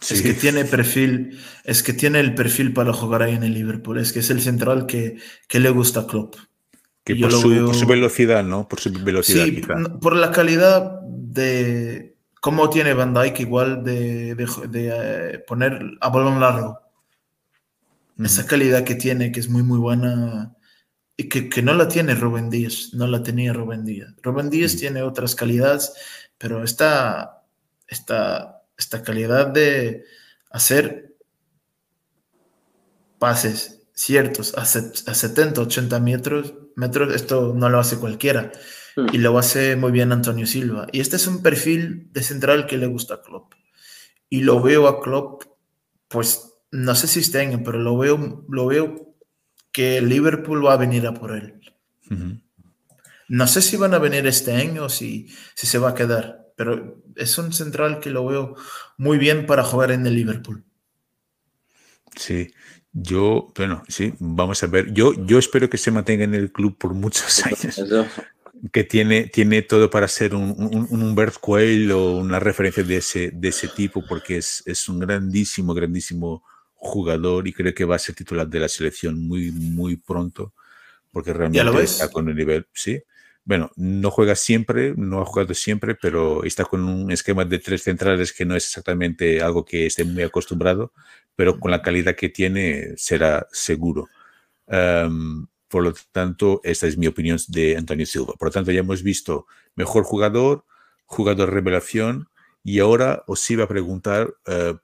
Es que tiene perfil, es que tiene el perfil para jugar ahí en el Liverpool. Es que es el central que, que le gusta a Klopp. Que por su, velocidad, ¿no? Por su velocidad. Sí, por la calidad de cómo tiene Van Dyke igual de, de, eh, poner a balón largo. Esa calidad que tiene, que es muy, muy buena y que, que, no la tiene Rubén Díaz, no la tenía Rubén Díaz. Rubén Díaz tiene otras calidades, pero esta, esta, esta calidad de hacer pases ciertos a, a 70, 80 metros metros, esto no lo hace cualquiera. Hmm. Y lo hace muy bien Antonio Silva. Y este es un perfil de central que le gusta a Klopp. Y lo veo a Klopp, pues no sé si año, pero lo veo, lo veo que Liverpool va a venir a por él. No sé si van a venir este año o si, si se va a quedar, pero es un central que lo veo muy bien para jugar en el Liverpool. Sí, yo, bueno, sí, vamos a ver. Yo, yo espero que se mantenga en el club por muchos <laughs> años. Que tiene, tiene todo para ser un, un, un Humbert o una referencia de ese, de ese tipo, porque es, es un grandísimo, grandísimo jugador y creo que va a ser titular de la selección muy, muy pronto, porque realmente está con el nivel, sí. Bueno, no juega siempre, no ha jugado siempre, pero está con un esquema de tres centrales que no es exactamente algo que esté muy acostumbrado, pero con la calidad que tiene será seguro. por lo tanto, esta es mi opinión de Antonio Silva. Por lo tanto, ya hemos visto mejor jugador, jugador revelación, y ahora os iba a preguntar eh,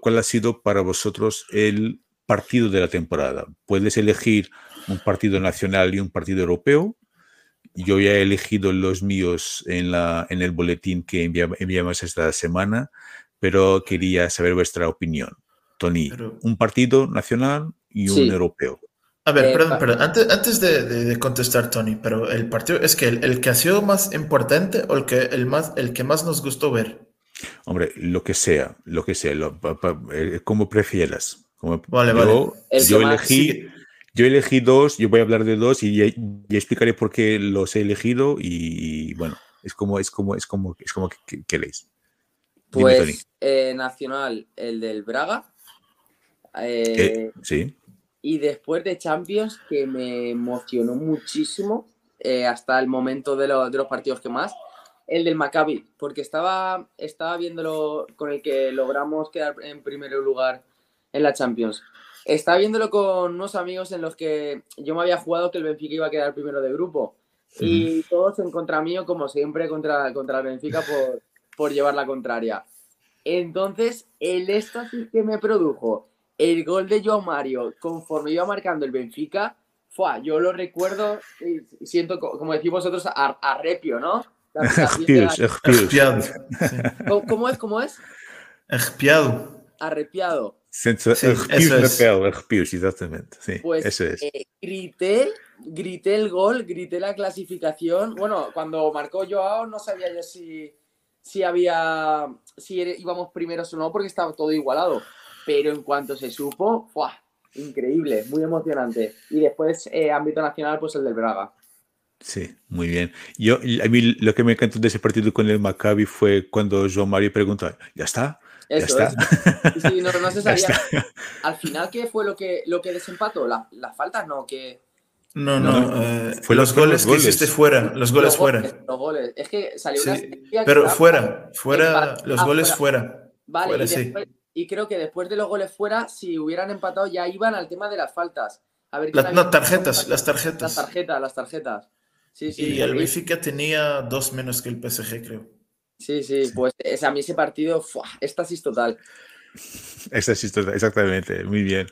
cuál ha sido para vosotros el partido de la temporada. Puedes elegir un partido nacional y un partido europeo. Yo ya he elegido los míos en, la, en el boletín que enviamos esta semana, pero quería saber vuestra opinión. Tony, un partido nacional y un europeo. A ver, eh, perdón, perdón. Antes, antes de, contestar, Tony, pero el partido es que el, que ha sido más importante o el que, el, más, el que más nos gustó ver. Hombre, lo que sea, lo que sea, eh, como prefieras. Como, vale, vale. Yo elegí, yo elegí dos, yo voy a hablar de dos y, explicaré por qué los he elegido y, bueno, es como, es como, es como, es como que, queréis. Pues eh, Nacional, el del Braga, eh, sí. Y después de Champions, que me emocionó muchísimo, eh, hasta el momento de, de, los partidos que más, el del Maccabi, porque estaba, estaba viéndolo con el que logramos quedar en primer lugar en la Champions. Estaba viéndolo con unos amigos en los que yo me había jugado que el Benfica iba a quedar primero de grupo. Y todos en contra mío, como siempre, contra, contra el Benfica por, por llevar la contraria. Entonces, el éxtasis que me produjo el gol de Joao Mario, conforme iba marcando el Benfica, fue, yo lo recuerdo y siento, como decís vosotros, arrepio, ¿no? <laughs> ¿Cómo, es? ¿Cómo es? Arrepiado. Arrepiado. Sí, exactamente. Sí, pues, eso es. Eh, grité, grité el gol, grité la clasificación. Bueno, cuando marcó Joao no sabía yo si, si había, si íbamos primeros o no, porque estaba todo igualado pero en cuanto se supo, ¡fua! increíble, muy emocionante. Y después, eh, ámbito nacional, pues el del Braga. Sí, muy bien. Yo, a mí lo que me encantó de ese partido con el Maccabi fue cuando João Mario preguntó, ¿ya está? ¿Ya está? Sí, no, no, se <laughs> sabía. Al final, ¿qué fue lo que, lo que desempató? ¿Las la faltas? No, que... No, no, eh, fue los, goles, que hiciste fuera, los goles fuera. los goles, es que salió una Pero fuera, fuera, los ah, goles fuera. Vale, y después, y creo que después de los goles fuera, si hubieran empatado, ya iban al tema de las faltas. A ver, no, tarjetas, las tarjetas. Las tarjetas, las tarjetas. Sí, sí, y el Benfica tenía dos menos que el PSG, creo. Sí, sí, pues a mí ese partido, éxtasis total. Éxtasis total, exactamente, muy bien.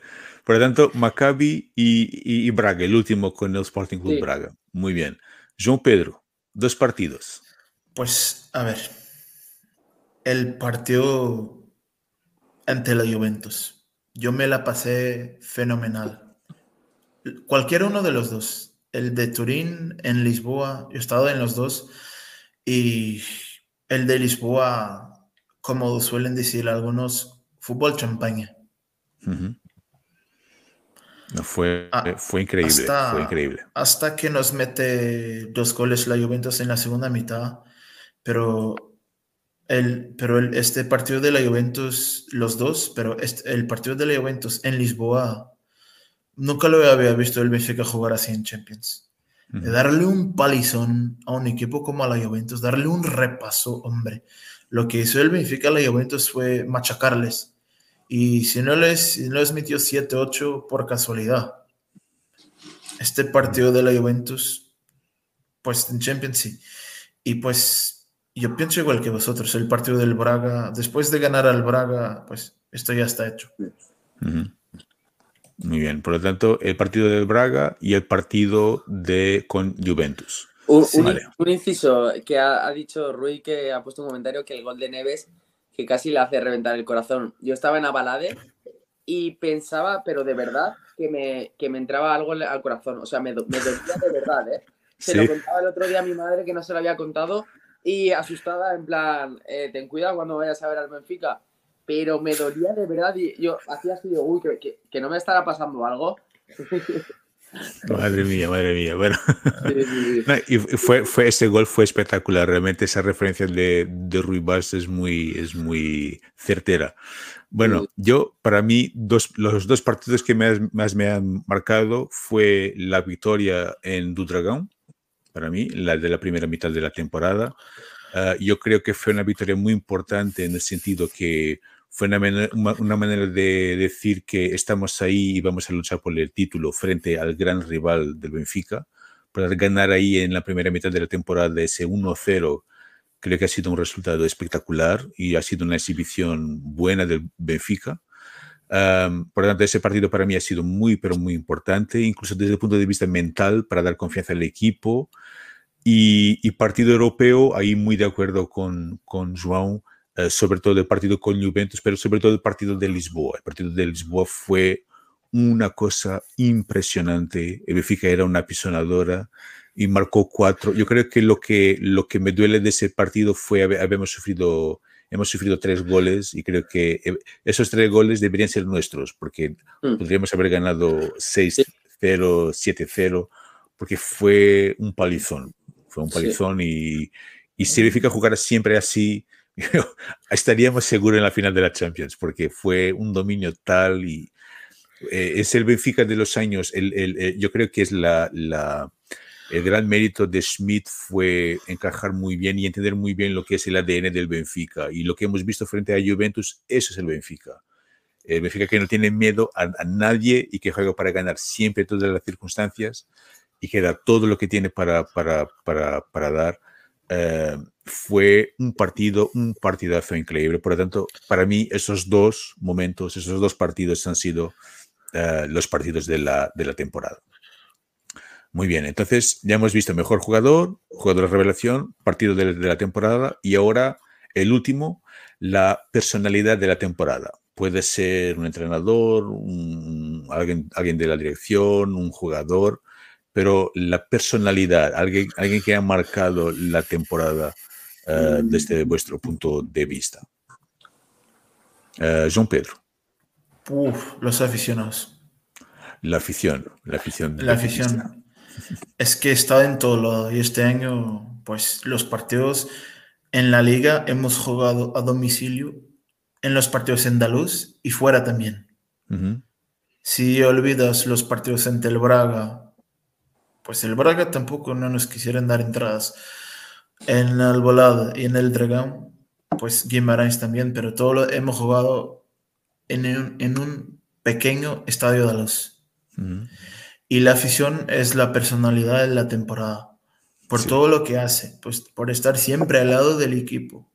Por lo tanto, Maccabi y, Braga, el último con el Sporting Club Braga. Muy bien. João Pedro, dos partidos. Pues, a ver, el partido ante la Juventus. Yo me la pasé fenomenal. Cualquier uno de los dos. El de Turín, en Lisboa. Yo he estado en los dos. Y el de Lisboa, como suelen decir algunos, fútbol champaña. fue, ah, fue increíble, hasta, fue increíble. Hasta que nos mete dos goles la Juventus en la segunda mitad, pero el, pero el, este partido de la Juventus, los dos, pero este, el partido de la Juventus en Lisboa, nunca lo había visto el Benfica jugar así en Champions. Darle un palizón a un equipo como a la Juventus, darle un repaso, hombre. Lo que hizo el Benfica a la Juventus fue machacarles. Y si no les, si no les metió 7-8 por casualidad. Este partido de la Juventus, pues en Champions sí. Y pues yo pienso igual que vosotros, el partido del Braga, después de ganar al Braga, pues esto ya está hecho. Muy bien, por lo tanto, el partido del Braga y el partido de con Juventus. Un, inciso que ha, dicho Rui que ha puesto un comentario que el gol de Neves que casi le hace reventar el corazón. Yo estaba en Abalade y pensaba, pero de verdad, que me, que me entraba algo al corazón. O sea, me, me dolía de verdad, ¿eh? Se lo contaba el otro día a mi madre que no se lo había contado y asustada, en plan, eh, ten cuidado cuando vayas a ver al Benfica pero me dolía de verdad y yo hacía así de, uy, que, que, no me estará pasando algo. <laughs> Madre mía, madre mía. Bueno, y fue, fue, ese gol fue espectacular. Realmente esa referencia de, de Rui Bas es muy, es muy certera. Bueno, yo, para mí, dos, los dos partidos que más, más, me han marcado fue la victoria en Dudragón, para mí, la de la primera mitad de la temporada. Ah, yo creo que fue una victoria muy importante en el sentido que fue una, manera de decir que estamos ahí y vamos a luchar por el título frente al gran rival del Benfica. Para ganar ahí en la primera mitad de la temporada ese 1-0, creo que ha sido un resultado espectacular y ha sido una exhibición buena del Benfica. por lo tanto, ese partido para mí ha sido muy, pero muy importante, incluso desde el punto de vista mental, para dar confianza al equipo. Y, y partido europeo, ahí muy de acuerdo con, con João, sobre todo el partido con Juventus, pero sobre todo el partido de Lisboa. El partido de Lisboa fue una cosa impresionante. El Benfica era una apisonadora y marcó cuatro. Yo creo que lo que, lo que me duele de ese partido fue habemos sufrido hemos sufrido tres goles y creo que eh, esos tres goles deberían ser nuestros porque mm. podríamos haber ganado 6-0, 7-0 porque fue un palizón, fue un palizón y, y si Benfica jugar siempre así, <laughs> estaríamos seguros en la final de la Champions, porque fue un dominio tal y eh, es el Benfica de los años. El, eh, yo creo que es la, la, el gran mérito de Schmidt fue encajar muy bien y entender muy bien lo que es el ADN del Benfica. Y lo que hemos visto frente a Juventus, eso es el Benfica. El Benfica que no tiene miedo a, nadie y que juega para ganar siempre todas las circunstancias y que da todo lo que tiene para, para, para, para dar. Eh, fue un partido, un partidazo increíble. Por lo tanto, para mí esos dos momentos, esos dos partidos han sido eh, los partidos de la, de la temporada. Muy bien, entonces ya hemos visto mejor jugador, jugador de revelación, partido de, la temporada y ahora el último, la personalidad de la temporada. Puede ser un entrenador, alguien, alguien de la dirección, un jugador, pero la personalidad, alguien, alguien que ha marcado la temporada uh, desde vuestro punto de vista. Uh, João Pedro. Uf, los aficionados. La afición, la afición. La afición. Es que está en todo lado y este año, pues los partidos en la liga hemos jugado a domicilio, en los partidos andaluz y fuera también. Uh -huh. Si olvidas los partidos entre el Braga, pues el Braga tampoco no nos quisieron dar entradas. En el Volado y en el Dragón, pues Guimarães también, pero todo lo hemos jugado en un, en un pequeño estadio de luz. Y la afición es la personalidad de la temporada, por todo lo que hace, pues por estar siempre al lado del equipo,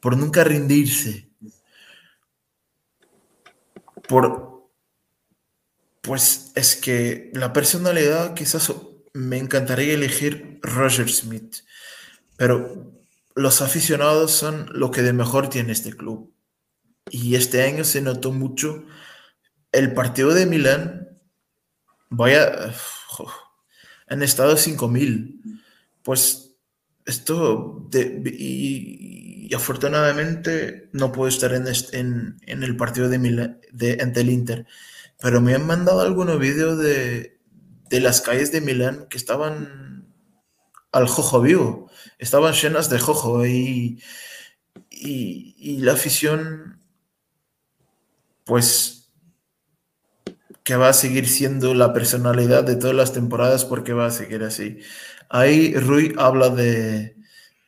por nunca rendirse, por pues es que la personalidad quizás me encantaría elegir Roger Smith, pero los aficionados son lo que de mejor tiene este club. Y este año se notó mucho el partido de Milán. Vaya, han estado 5.000. Pues esto, y, afortunadamente no puedo estar en, en, el partido de, de ante el Inter, pero me han mandado algunos vídeos de, de las calles de Milán que estaban al jojo vivo, estaban llenas de jojo y, y, la afición, pues que va a seguir siendo la personalidad de todas las temporadas porque va a seguir así. Ahí Rui habla de,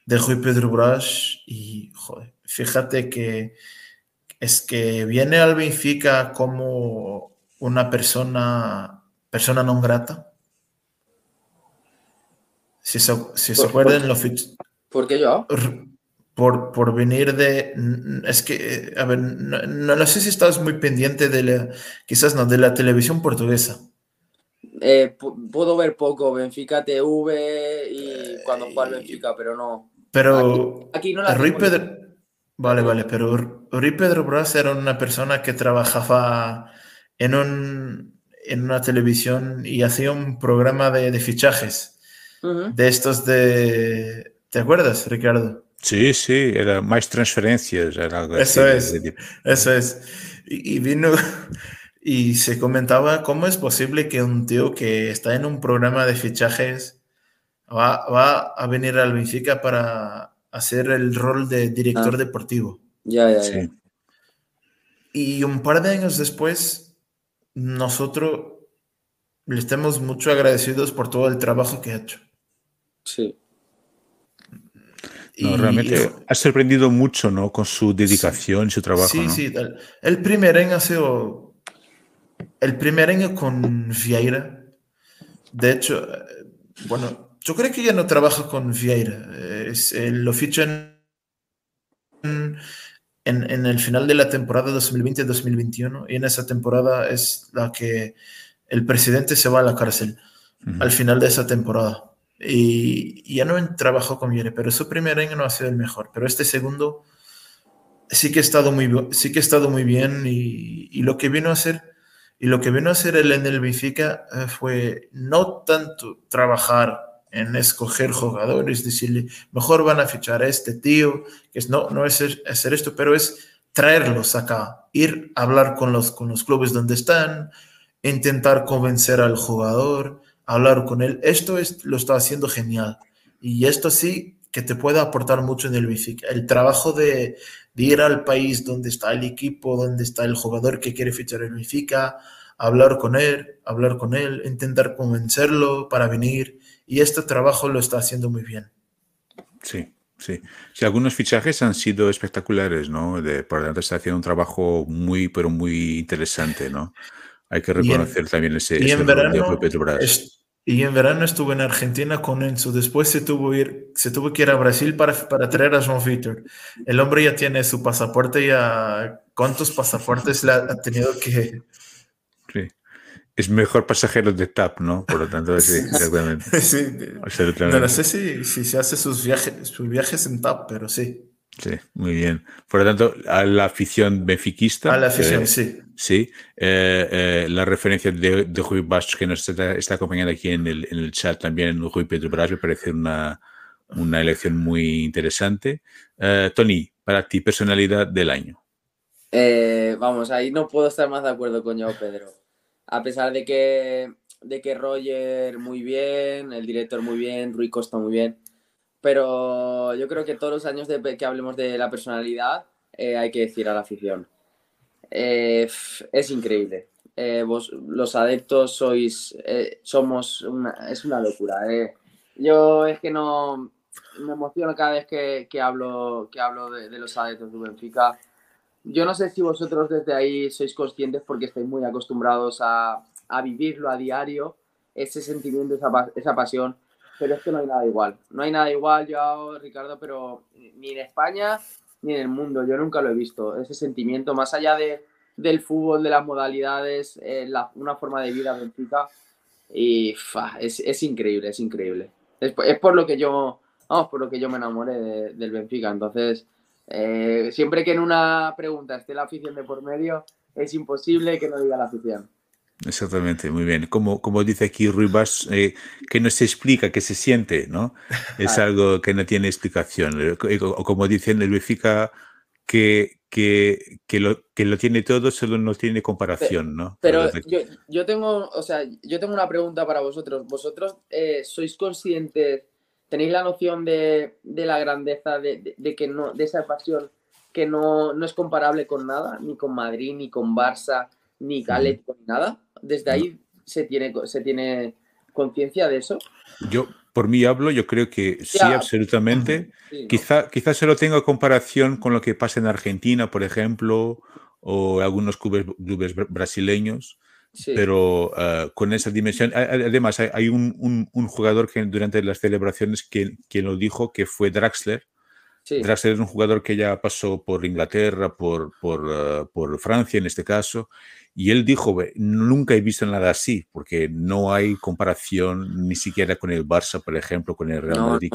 de Rui Pedro Brás y joder, fíjate que es que viene al Benfica como una persona, persona no grata. Si se, si se acuerdan, lo ¿Por qué yo? por, por venir de... Es que, a ver, no, no, sé si estás muy pendiente de la, quizás no, de la televisión portuguesa. Eh, puedo ver poco Benfica TV y cuando juega Benfica, pero no. Pero aquí, no la Rui Pedro, Vale, vale, pero Rui Pedro Bras era una persona que trabajaba en, un, en una televisión y hacía un programa de, de fichajes. De estos de... ¿Te acuerdas, Ricardo? Sí, sí, era más transferencias, era algo Eso así, es, eso es. Y, vino <laughs> y se comentaba cómo es posible que un tío que está en un programa de fichajes va, va a venir al Benfica para hacer el rol de director ah. deportivo. Ya, ya, ya. Y un par de años después, nosotros le estamos mucho agradecidos por todo el trabajo que ha hecho. Sí. No, realmente ha sorprendido mucho, ¿no? Con su dedicación y su trabajo. Sí, sí. El, primer año ha sido. El primer año con Vieira. De hecho, eh, bueno, yo creo que ya no trabaja con Vieira. Es, lo ficha en, en, el final de la temporada 2020-2021 y en esa temporada es la que el presidente se va a la cárcel al final de esa temporada. Y, ya no trabajó con Viere, pero su primer año no ha sido el mejor. Pero este segundo sí que ha estado muy, sí que ha estado muy bien y, y lo que vino a hacer y lo que vino a hacer él en el Benfica eh, fue no tanto trabajar en escoger jugadores, decirle, mejor van a fichar a este tío, que es, no, no es hacer esto, pero es traerlos acá, ir a hablar con los, con los clubes donde están, intentar convencer al jugador, hablar con él. Esto es, lo está haciendo genial. Y esto sí que te puede aportar mucho en el Benfica. El trabajo de, ir al país donde está el equipo, donde está el jugador que quiere fichar el Benfica, hablar con él, hablar con él, intentar convencerlo para venir. Y este trabajo lo está haciendo muy bien. Sí, sí. Sí, algunos fichajes han sido espectaculares, ¿no? De, por lo tanto, está haciendo un trabajo muy, pero muy interesante, ¿no? Hay que reconocer también ese, y en verano, y en verano estuve en Argentina con Enzo. Después se tuvo, ir, se tuvo que ir a Brasil para, para traer a João Vitor. El hombre ya tiene su pasaporte. Ya, ¿Cuántos pasaportes le ha, tenido que...? Sí. Es mejor pasajero de TAP, ¿no? Por lo tanto, sí, <laughs> exactamente. sí. no, sé si, si, se hace sus viajes, sus viajes en TAP, pero sí. Sí, muy bien. Por lo tanto, a la afición benfiquista. A la afición, eh, sí. Sí. Eh, eh, la referencia de, de Rui Bastos, que nos está, acompañando aquí en el, en el, chat también, Rui Pedro Brás, me parece una, una elección muy interesante. Tony, para ti, personalidad del año. vamos, ahí no puedo estar más de acuerdo con yo, Pedro. A pesar de que, de que Roger muy bien, el director muy bien, Rui Costa muy bien pero yo creo que todos los años de, que hablemos de la personalidad eh, hay que decir a la afición. Eh, es increíble. Eh, vos, los adeptos sois, somos una, es una locura. Yo es que no me emociono cada vez que, que hablo, que hablo de, de, los adeptos de Benfica. Yo no sé si vosotros desde ahí sois conscientes porque estáis muy acostumbrados a, a vivirlo a diario, ese sentimiento, esa, esa pasión pero es que no hay nada igual. No hay nada igual, yo, Ricardo, pero ni en España ni en el mundo. Yo nunca lo he visto. Ese sentimiento, más allá de, del fútbol, de las modalidades, eh, una forma de vida Benfica. Y es, es, increíble, es increíble. Es, por lo que yo, vamos, por lo que yo me enamoré del Benfica. Entonces, eh, siempre que en una pregunta esté la afición de por medio, es imposible que no diga la afición. Exactamente, muy bien. Como, como dice aquí Ruibas, eh, que no se explica, que se siente, ¿no? <laughs> Es algo que no tiene explicación. O como dicen el Benfica, que, que, que, lo, que lo tiene todo, solo no tiene comparación, ¿no? Pero yo, yo, tengo, o sea, yo tengo una pregunta para vosotros. ¿Vosotros eh, sois conscientes, tenéis la noción de, de la grandeza, de, de, que no, de esa pasión que no, no es comparable con nada, ni con Madrid, ni con Barça, ni Atlético, ni nada? desde ahí se tiene, se tiene conciencia de eso. Yo, por mí hablo, yo creo que sí, absolutamente. quizá, quizá solo tenga comparación con lo que pasa en Argentina, por ejemplo, o algunos clubes, clubes brasileños. Pero ah, con esa dimensión, además hay, un, un, jugador que durante las celebraciones que, quien lo dijo, que fue Draxler, Draxler es un jugador que ya pasó por Inglaterra, por, por, ah, por, Francia en este caso, y él dijo, nunca he visto nada así, porque no hay comparación ni siquiera con el Barça, por ejemplo, con el Real Madrid.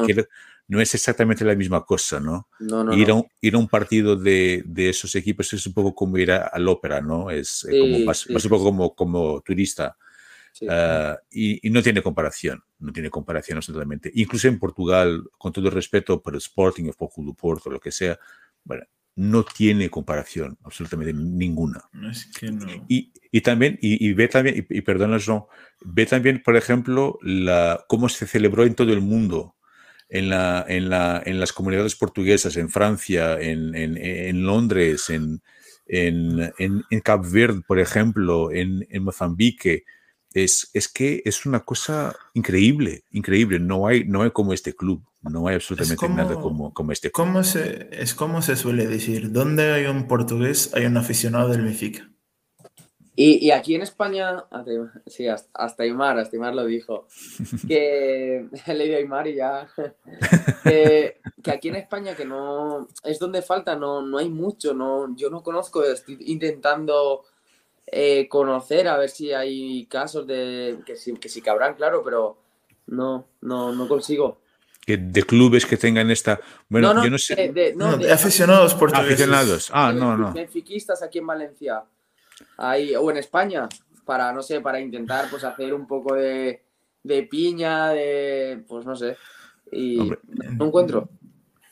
No. es exactamente la misma cosa, ¿no? ir, a un, ir, a un, partido de, de, esos equipos es un poco como ir a, al ópera, ¿no? Es eh, como, más, un poco como, como turista. Ah, y, y, no tiene comparación, no tiene comparación absolutamente. Incluso en Portugal, con todo el respeto por el Sporting, el Foco do Porto, lo que sea, bueno, no tiene comparación, absolutamente ninguna. y, y, también, y, ve también, y, y perdona, ve también, por ejemplo, la, cómo se celebró en todo el mundo, en, la, en, la, en las comunidades portuguesas, en Francia, en, en, en Londres, en, en, en, Cap Verde, por ejemplo, en, en Mozambique. Es, es, que es una cosa increíble, increíble. No hay, no hay como este club. No hay absolutamente nada como, como este. ¿cómo se, es como se suele decir, donde hay un portugués hay un aficionado del Benfica. Y, y, aquí en España, sí, hasta, hasta Aymar, hasta Aymar lo dijo, <laughs> que <laughs> he leído Aymar y ya, <laughs> que, que, aquí en España que no, es donde falta, no, no hay mucho, no, yo no conozco, estoy intentando eh, conocer a ver si hay casos de, que sí, que sí cabrán, claro, pero no, no, no consigo que de clubes que tengan esta. Bueno, no, yo no sé. De, no, de aficionados portugueses. Aficionados. Ah, no, no. Benfiquistas aquí en Valencia. Ahí, o en España. Para, no sé, para intentar pues hacer un poco de, de piña, de. Pues no sé. Y no encuentro.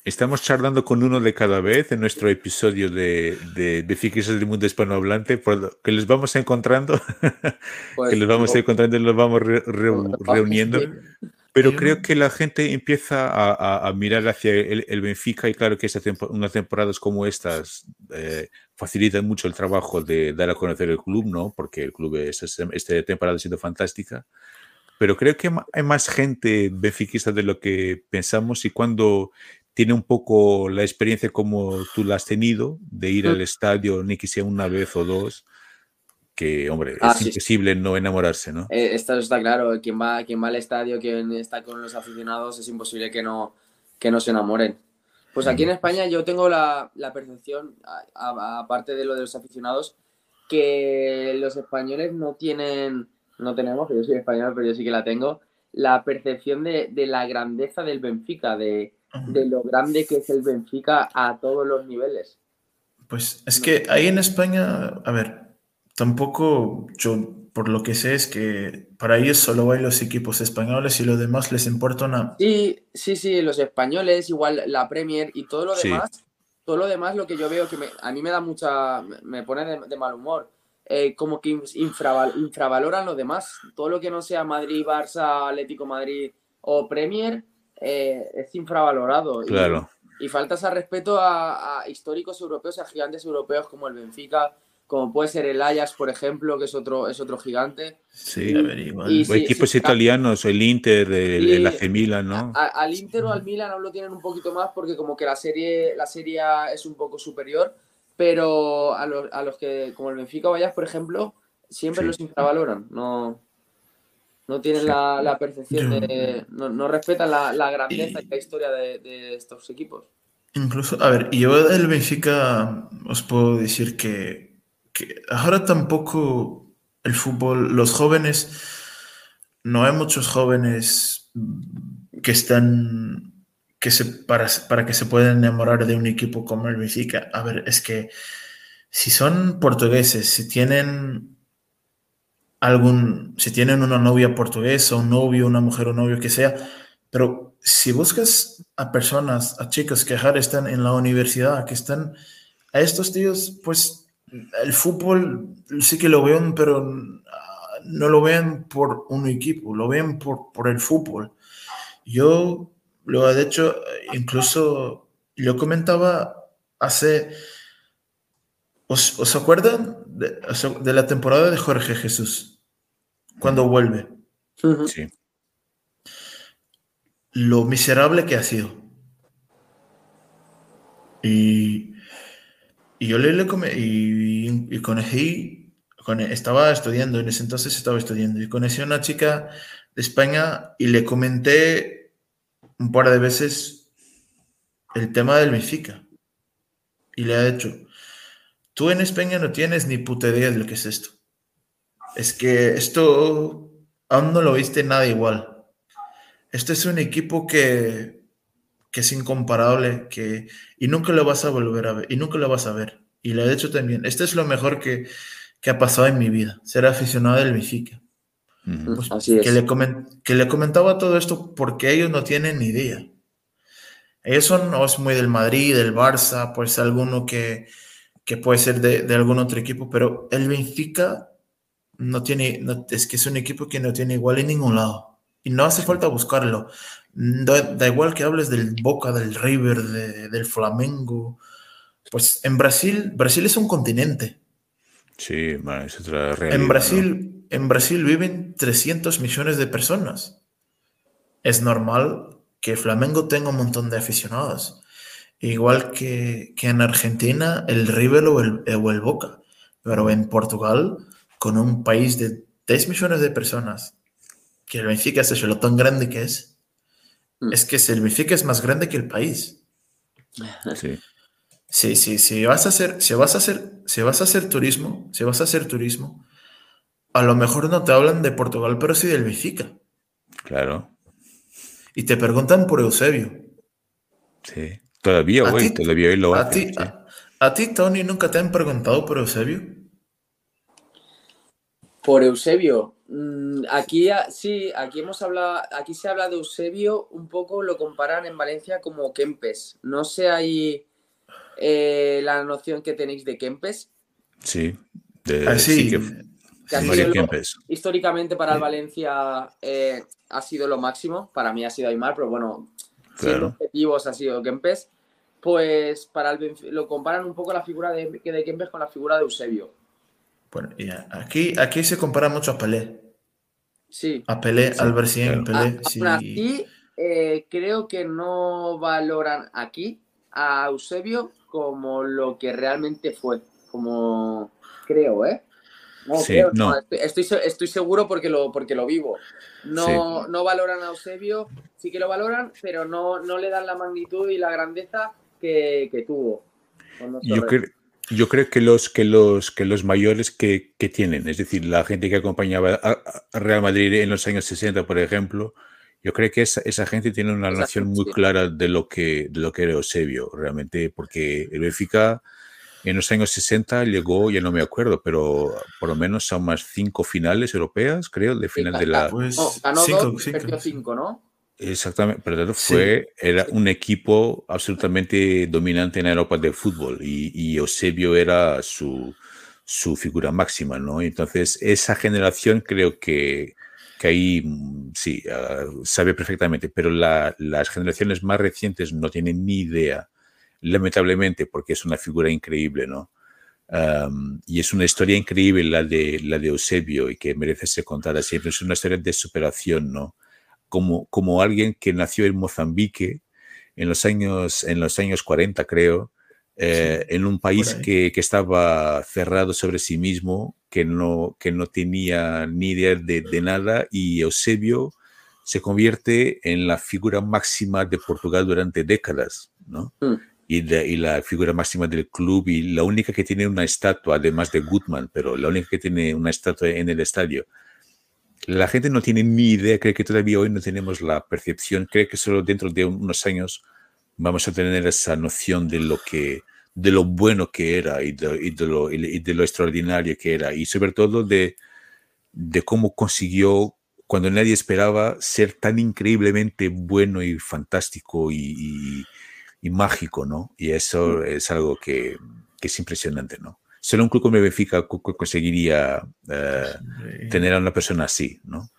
Estamos charlando con uno de cada vez en nuestro episodio de, de, de del mundo hispanohablante, que les vamos encontrando, <laughs> pues, que los vamos encontrando y los vamos re, re, reuniendo. Pero creo que la gente empieza a, a, mirar hacia el, el, Benfica y claro que esta tempo, unas temporadas como estas eh, facilitan mucho el trabajo de dar a conocer el club, ¿no? Porque el club es, esta temporada ha sido fantástica. Pero creo que hay más gente benfiquista de lo que pensamos y cuando tiene un poco la experiencia como tú la has tenido de ir al estadio, ni que sea una vez o dos, que, hombre, ah, es imposible no enamorarse, ¿no? Eh, esto está claro, quien va, quien va al estadio, quien está con los aficionados, es imposible que no, que no se enamoren. Pues aquí en España yo tengo la, la percepción, aparte de lo de los aficionados, que los españoles no tienen, no tenemos, yo soy español, pero yo sí que la tengo, la percepción de, de la grandeza del Benfica, de, de, lo grande que es el Benfica a todos los niveles. Pues es que ahí en España, a ver, Tampoco yo, por lo que sé, es que para ellos solo hay los equipos españoles y lo demás les importa una... Sí, sí, sí, los españoles, igual la Premier y todo lo demás, todo lo demás lo que yo veo que a mí me da mucha, me pone de, mal humor, eh, como que infraval, infravaloran lo demás, todo lo que no sea Madrid, Barça, Atlético Madrid o Premier eh, es infravalorado. Claro. Y, y faltas al respeto a, a históricos europeos, a gigantes europeos como el Benfica, como puede ser el Ajax, por ejemplo, que es otro, es otro gigante. Sí, y, equipos italianos, el Inter, el, el AC Milan, ¿no? al Inter o al Milan aún lo tienen un poquito más porque como que la serie, la serie es un poco superior, pero a los, a los que, como el Benfica o Ajax, por ejemplo, siempre los infravaloran, no, no tienen la, la, percepción de, no, no respetan la, la, grandeza y la historia de, de estos equipos. Incluso, a ver, yo del Benfica os puedo decir que ahora tampoco el fútbol, los jóvenes, no hay muchos jóvenes que están que se, para, para que se puedan enamorar de un equipo como el Benfica. A ver, es que si son portugueses, si tienen algún, si tienen una novia portuguesa, un novio, una mujer o novio que sea, pero si buscas a personas, a chicos que están en la universidad, que están, a estos tíos, pues el fútbol sí que lo ven, pero no lo ven por un equipo, lo ven por, por el fútbol. Yo lo he hecho, incluso yo comentaba hace, ¿os, os acuerdan de, de, la temporada de Jorge Jesús? Cuando vuelve. Sí. Lo miserable que ha sido. Y, y yo le, le y, y conocí, estaba estudiando, en ese entonces estaba estudiando, y conocí a una chica de España y le comenté un par de veces el tema del Benfica. Y le ha dicho, tú en España no tienes ni puta idea de lo que es esto. Es que esto aún no lo viste nada igual. Este es un equipo que, que es incomparable que, y nunca lo vas a volver a ver, y nunca lo vas a ver. Y le he dicho también, este es lo mejor que, que ha pasado en mi vida, ser aficionado del Benfica. Pues, Así es. Que, le que le comentaba todo esto porque ellos no tienen ni idea. Ellos son es muy del Madrid, del Barça, pues alguno que, que puede ser de, de, algún otro equipo, pero el Benfica no tiene, es que es un equipo que no tiene igual en ningún lado. Y no hace falta buscarlo. Da, igual que hables del Boca, del River, del Flamengo. Pues en Brasil, Brasil es un continente. Sí, es otra realidad. En Brasil, en Brasil viven 300 millones de personas. Es normal que Flamengo tenga un montón de aficionados. Igual que, que en Argentina, el River o el, o el Boca. Pero en Portugal, con un país de 10 millones de personas, que el Benfica es lo tan grande que es, mm. es que el Benfica es más grande que el país. <laughs> Sí. Sí, sí, si vas a hacer, si vas a hacer, si vas a hacer turismo, si vas a hacer turismo, a lo mejor no te hablan de Portugal, pero sí del Benfica. Claro. Y te preguntan por Eusebio. Sí. Todavía, güey, todavía hoy lo a ti, a, ti, Tony, nunca te han preguntado por Eusebio? Por Eusebio. Mm, aquí sí, aquí hemos hablado, aquí se habla de Eusebio, un poco lo comparan en Valencia como Kempes. No sé ahí eh, la noción que tenéis de Kempes. Sí, de, ah, sí, Kempes. Históricamente para el Valencia eh, ha sido lo máximo, para mí ha sido Aymar, pero bueno, siendo objetivos ha sido Kempes. Pues para el, lo comparan un poco la figura de, de Kempes con la figura de Eusebio. Bueno, y aquí, aquí se compara mucho a Pelé. Sí. A Pelé, al Albert Pelé. sí. Eh, creo que no valoran aquí a Eusebio como lo que realmente fue. Como creo, ¿eh? No, creo, no. Estoy, estoy, seguro porque lo, porque lo vivo. No, no valoran a Eusebio, sí que lo valoran, pero no, no le dan la magnitud y la grandeza que, que tuvo. Yo creo, yo creo que los, que los, que los mayores que, que tienen, es decir, la gente que acompañaba a, Real Madrid en los años 60, por ejemplo, yo creo que esa, esa gente tiene una relación muy clara de lo que, de lo que era Eusebio, realmente, porque el Benfica en los años 60 llegó, ya no me acuerdo, pero por lo menos a más cinco finales europeas, creo, de final de la... Pues, ganó cinco, dos, cinco, ¿no? Exactamente, pero fue, era un equipo absolutamente dominante en Europa de fútbol y, y Eusebio era su, su, figura máxima, ¿no? Entonces, esa generación creo que, que ahí mm, sí, uh, sabe perfectamente, pero la, las generaciones más recientes no tienen ni idea, lamentablemente, porque es una figura increíble, ¿no? Um, y es una historia increíble la de, la de Eusebio y que merece ser contada siempre. Es una historia de superación, ¿no? como, como alguien que nació en Mozambique en los años, en los años 40, creo, eh, en un país que, que, estaba cerrado sobre sí mismo, que no, que no tenía ni idea de, de nada, y Eusebio se convierte en la figura máxima de Portugal durante décadas, ¿no? Mm. Y, y, la figura máxima del club y la única que tiene una estatua, además de Gutmann, pero la única que tiene una estatua en el estadio la gente no tiene ni idea, cree que todavía hoy no tenemos la percepción, cree que solo dentro de unos años vamos a tener esa noción de lo que de lo bueno que era y de, lo, y de lo, extraordinario que era y sobre todo de, de cómo consiguió, cuando nadie esperaba, ser tan increíblemente bueno y fantástico y, mágico, ¿no? Y eso es algo que, es impresionante, ¿no? Solo un club como Benfica conseguiría eh, tener a una persona así, ¿no?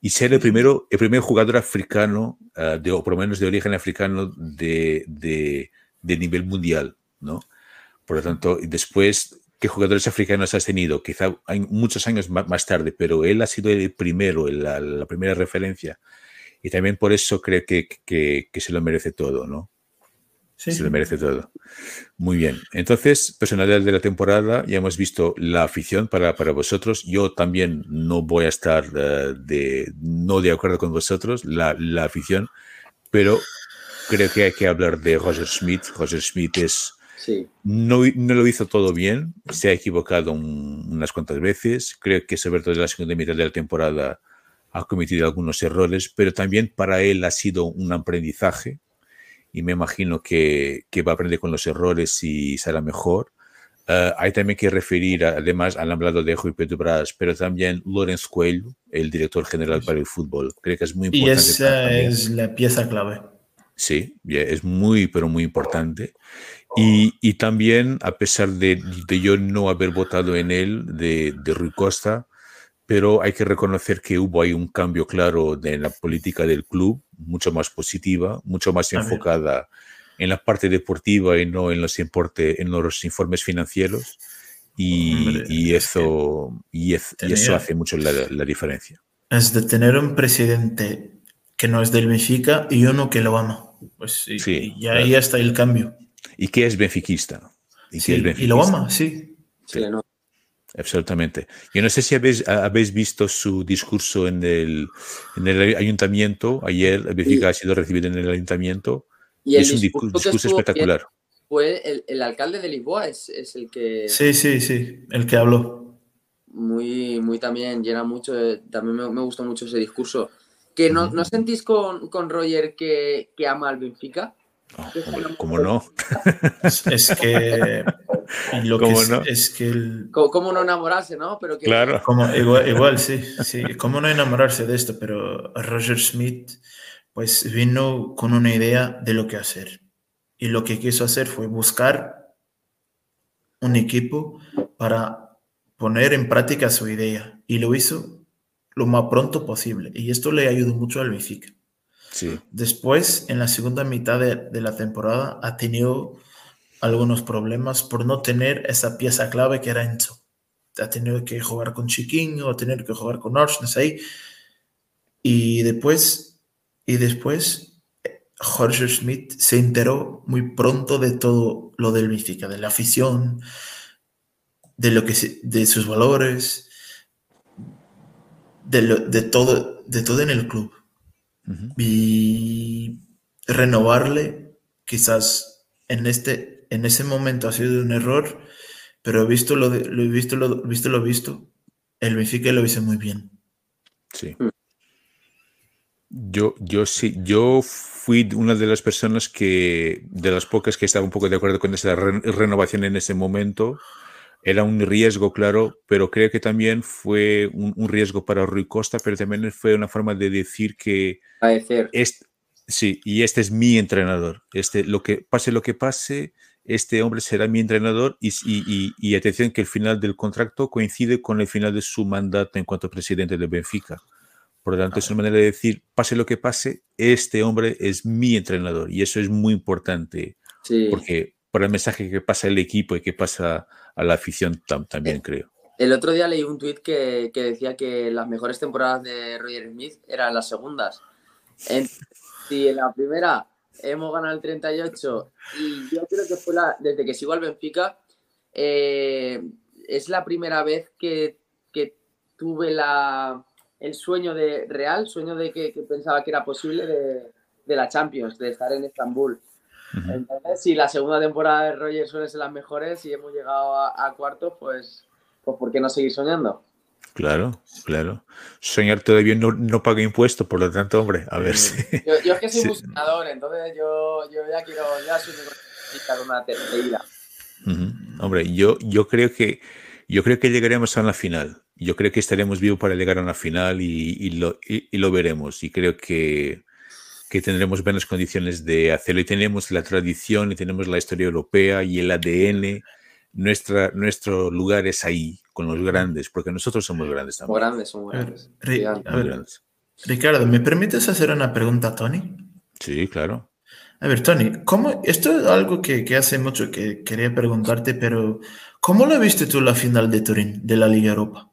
Y ser el primero, el primer jugador africano, eh, de, o por lo menos de origen africano, de, de, de nivel mundial, ¿no? Por lo tanto, después ¿qué jugadores africanos has tenido? Quizá hay muchos años más tarde, pero él ha sido el primero, la, primera referencia. Y también por eso creo que, que, se lo merece todo, ¿no? Sí. Se lo merece todo. Muy bien. Entonces, personalidad de la temporada, ya hemos visto la afición para, para vosotros. Yo también no voy a estar eh, de, no de acuerdo con vosotros, la, la afición, pero creo que hay que hablar de Roger Smith. Roger Smith es no, no, lo hizo todo bien, se ha equivocado unas cuantas veces. Creo que sobre todo en la segunda mitad de la temporada ha cometido algunos errores, pero también para él ha sido un aprendizaje y me imagino que, que va a aprender con los errores y será mejor. Uh, hay también que referir, además, al hablado de Rui Pedro Brás, pero también Lorenz Coelho, el director general para el fútbol. Creo que es muy importante. Y esa es la pieza clave. Sí, es muy, pero muy importante. Y, y también, a pesar de, de, yo no haber votado en él, de, de Rui Costa, pero hay que reconocer que hubo ahí un cambio claro de la política del club, mucho más positiva, mucho más enfocada en la parte deportiva y no en los, importe, en los informes financieros. Y, y eso, y, eso hace mucho la, la, diferencia. Es de tener un presidente que no es del Benfica y uno que lo ama. Pues sí, sí y ahí está el cambio y que es benfiquista. Y, sí, y lo ama, sí. sí. Absolutamente. Yo no sé si habéis, habéis visto su discurso en el, en el ayuntamiento. Ayer el Benfica ha sido recibido en el ayuntamiento. Y, es un discurso, espectacular. Fue el, el, alcalde de Lisboa, es, es, el que... Sí, sí, sí, el que habló. Muy, muy también, llena mucho, también me, me gustó mucho ese discurso. ¿Que no, ¿no sentís con, con Roger que, que ama al Benfica? ¿Cómo no? Es, que. <laughs> Lo que es, no? es, que. El... ¿Cómo, no enamorarse, no? Pero Claro. Como, igual, igual, sí, sí. ¿Cómo no enamorarse de esto? Pero Roger Smith, pues vino con una idea de lo que hacer. Y lo que quiso hacer fue buscar un equipo para poner en práctica su idea. Y lo hizo lo más pronto posible. Y esto le ayudó mucho al Benfica. Después, en la segunda mitad de, la temporada, ha tenido algunos problemas por no tener esa pieza clave que era Enzo. Ha tenido que jugar con Chiquinho, ha tenido que jugar con Orsnes ahí. Y después, y después, Jorge Schmidt se enteró muy pronto de todo lo del Benfica, de la afición, de, lo que de sus valores, de, todo, de todo en el club y renovarle, quizás en, este, en ese momento ha sido un error, pero visto lo, lo visto, lo visto, lo visto, el Benfica lo hizo muy bien. Sí. Mm. Yo, yo sí, yo fui una de las personas que, de las pocas que estaba un poco de acuerdo con esa renovación en ese momento era un riesgo, claro, pero creo que también fue un, riesgo para Rui Costa, pero también fue una forma de decir que... Este, sí, y este es mi entrenador. Este, lo que pase lo que pase, este hombre será mi entrenador y, y, y, atención que el final del contrato coincide con el final de su mandato en cuanto presidente de Benfica. Por lo tanto, es una manera de decir, pase lo que pase, este hombre es mi entrenador y eso es muy importante. Porque por el mensaje que pasa el equipo y que pasa a la afición también, eh, creo. El otro día leí un tuit que, que, decía que las mejores temporadas de Roger Smith eran las segundas. si en la primera hemos ganado el 38 y yo creo que fue la, desde que sigo al Benfica, eh, es la primera vez que, que tuve la, el sueño de real, sueño de que, que pensaba que era posible de, de la Champions, de estar en Estambul. Entonces, si la segunda temporada de Roger suele ser las mejores y hemos llegado a, cuartos, pues, pues ¿por qué no seguir soñando? Claro, claro. Soñar todavía no, no paga impuestos, por lo tanto, hombre, a ver si. Yo, es que soy <laughs> buscador, entonces yo, yo, ya quiero, ya soy una tercera. Hombre, yo, yo creo que yo creo que llegaremos a la final. yo creo que estaremos vivos para llegar a una final y, lo, y, lo, veremos. Y creo que, que, tendremos buenas condiciones de hacerlo. Y tenemos la tradición y tenemos la historia europea y el ADN. Nuestra, nuestro lugar es ahí, con los grandes, porque nosotros somos grandes también. Somos grandes, somos grandes. Ricardo, ¿me permites hacer una pregunta a Tony? Sí, claro. A ver, Tony, ¿cómo, esto es algo que, que, hace mucho que quería preguntarte, pero ¿cómo lo viste tú la final de Turín, de la Liga Europa?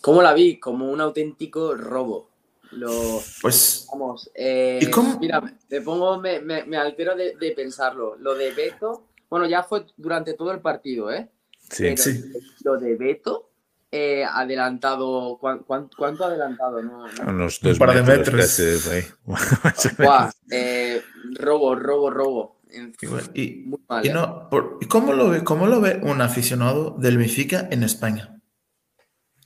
¿Cómo la vi? Como un auténtico robo. Lo, pues. Vamos. Eh, mira, me pongo, me, me, altero de, de, pensarlo. Lo de Beto, bueno, ya fue durante todo el partido, ¿eh? Sí, sí. Lo de Beto, eh, adelantado. ¿cuánto, adelantado? No, Unos dos un par de metros. <laughs> eh, robo, robo, robo. Y, Muy mal, y, ¿eh? no, por, ¿cómo, lo ve, ¿Cómo lo ve un aficionado del Benfica en España?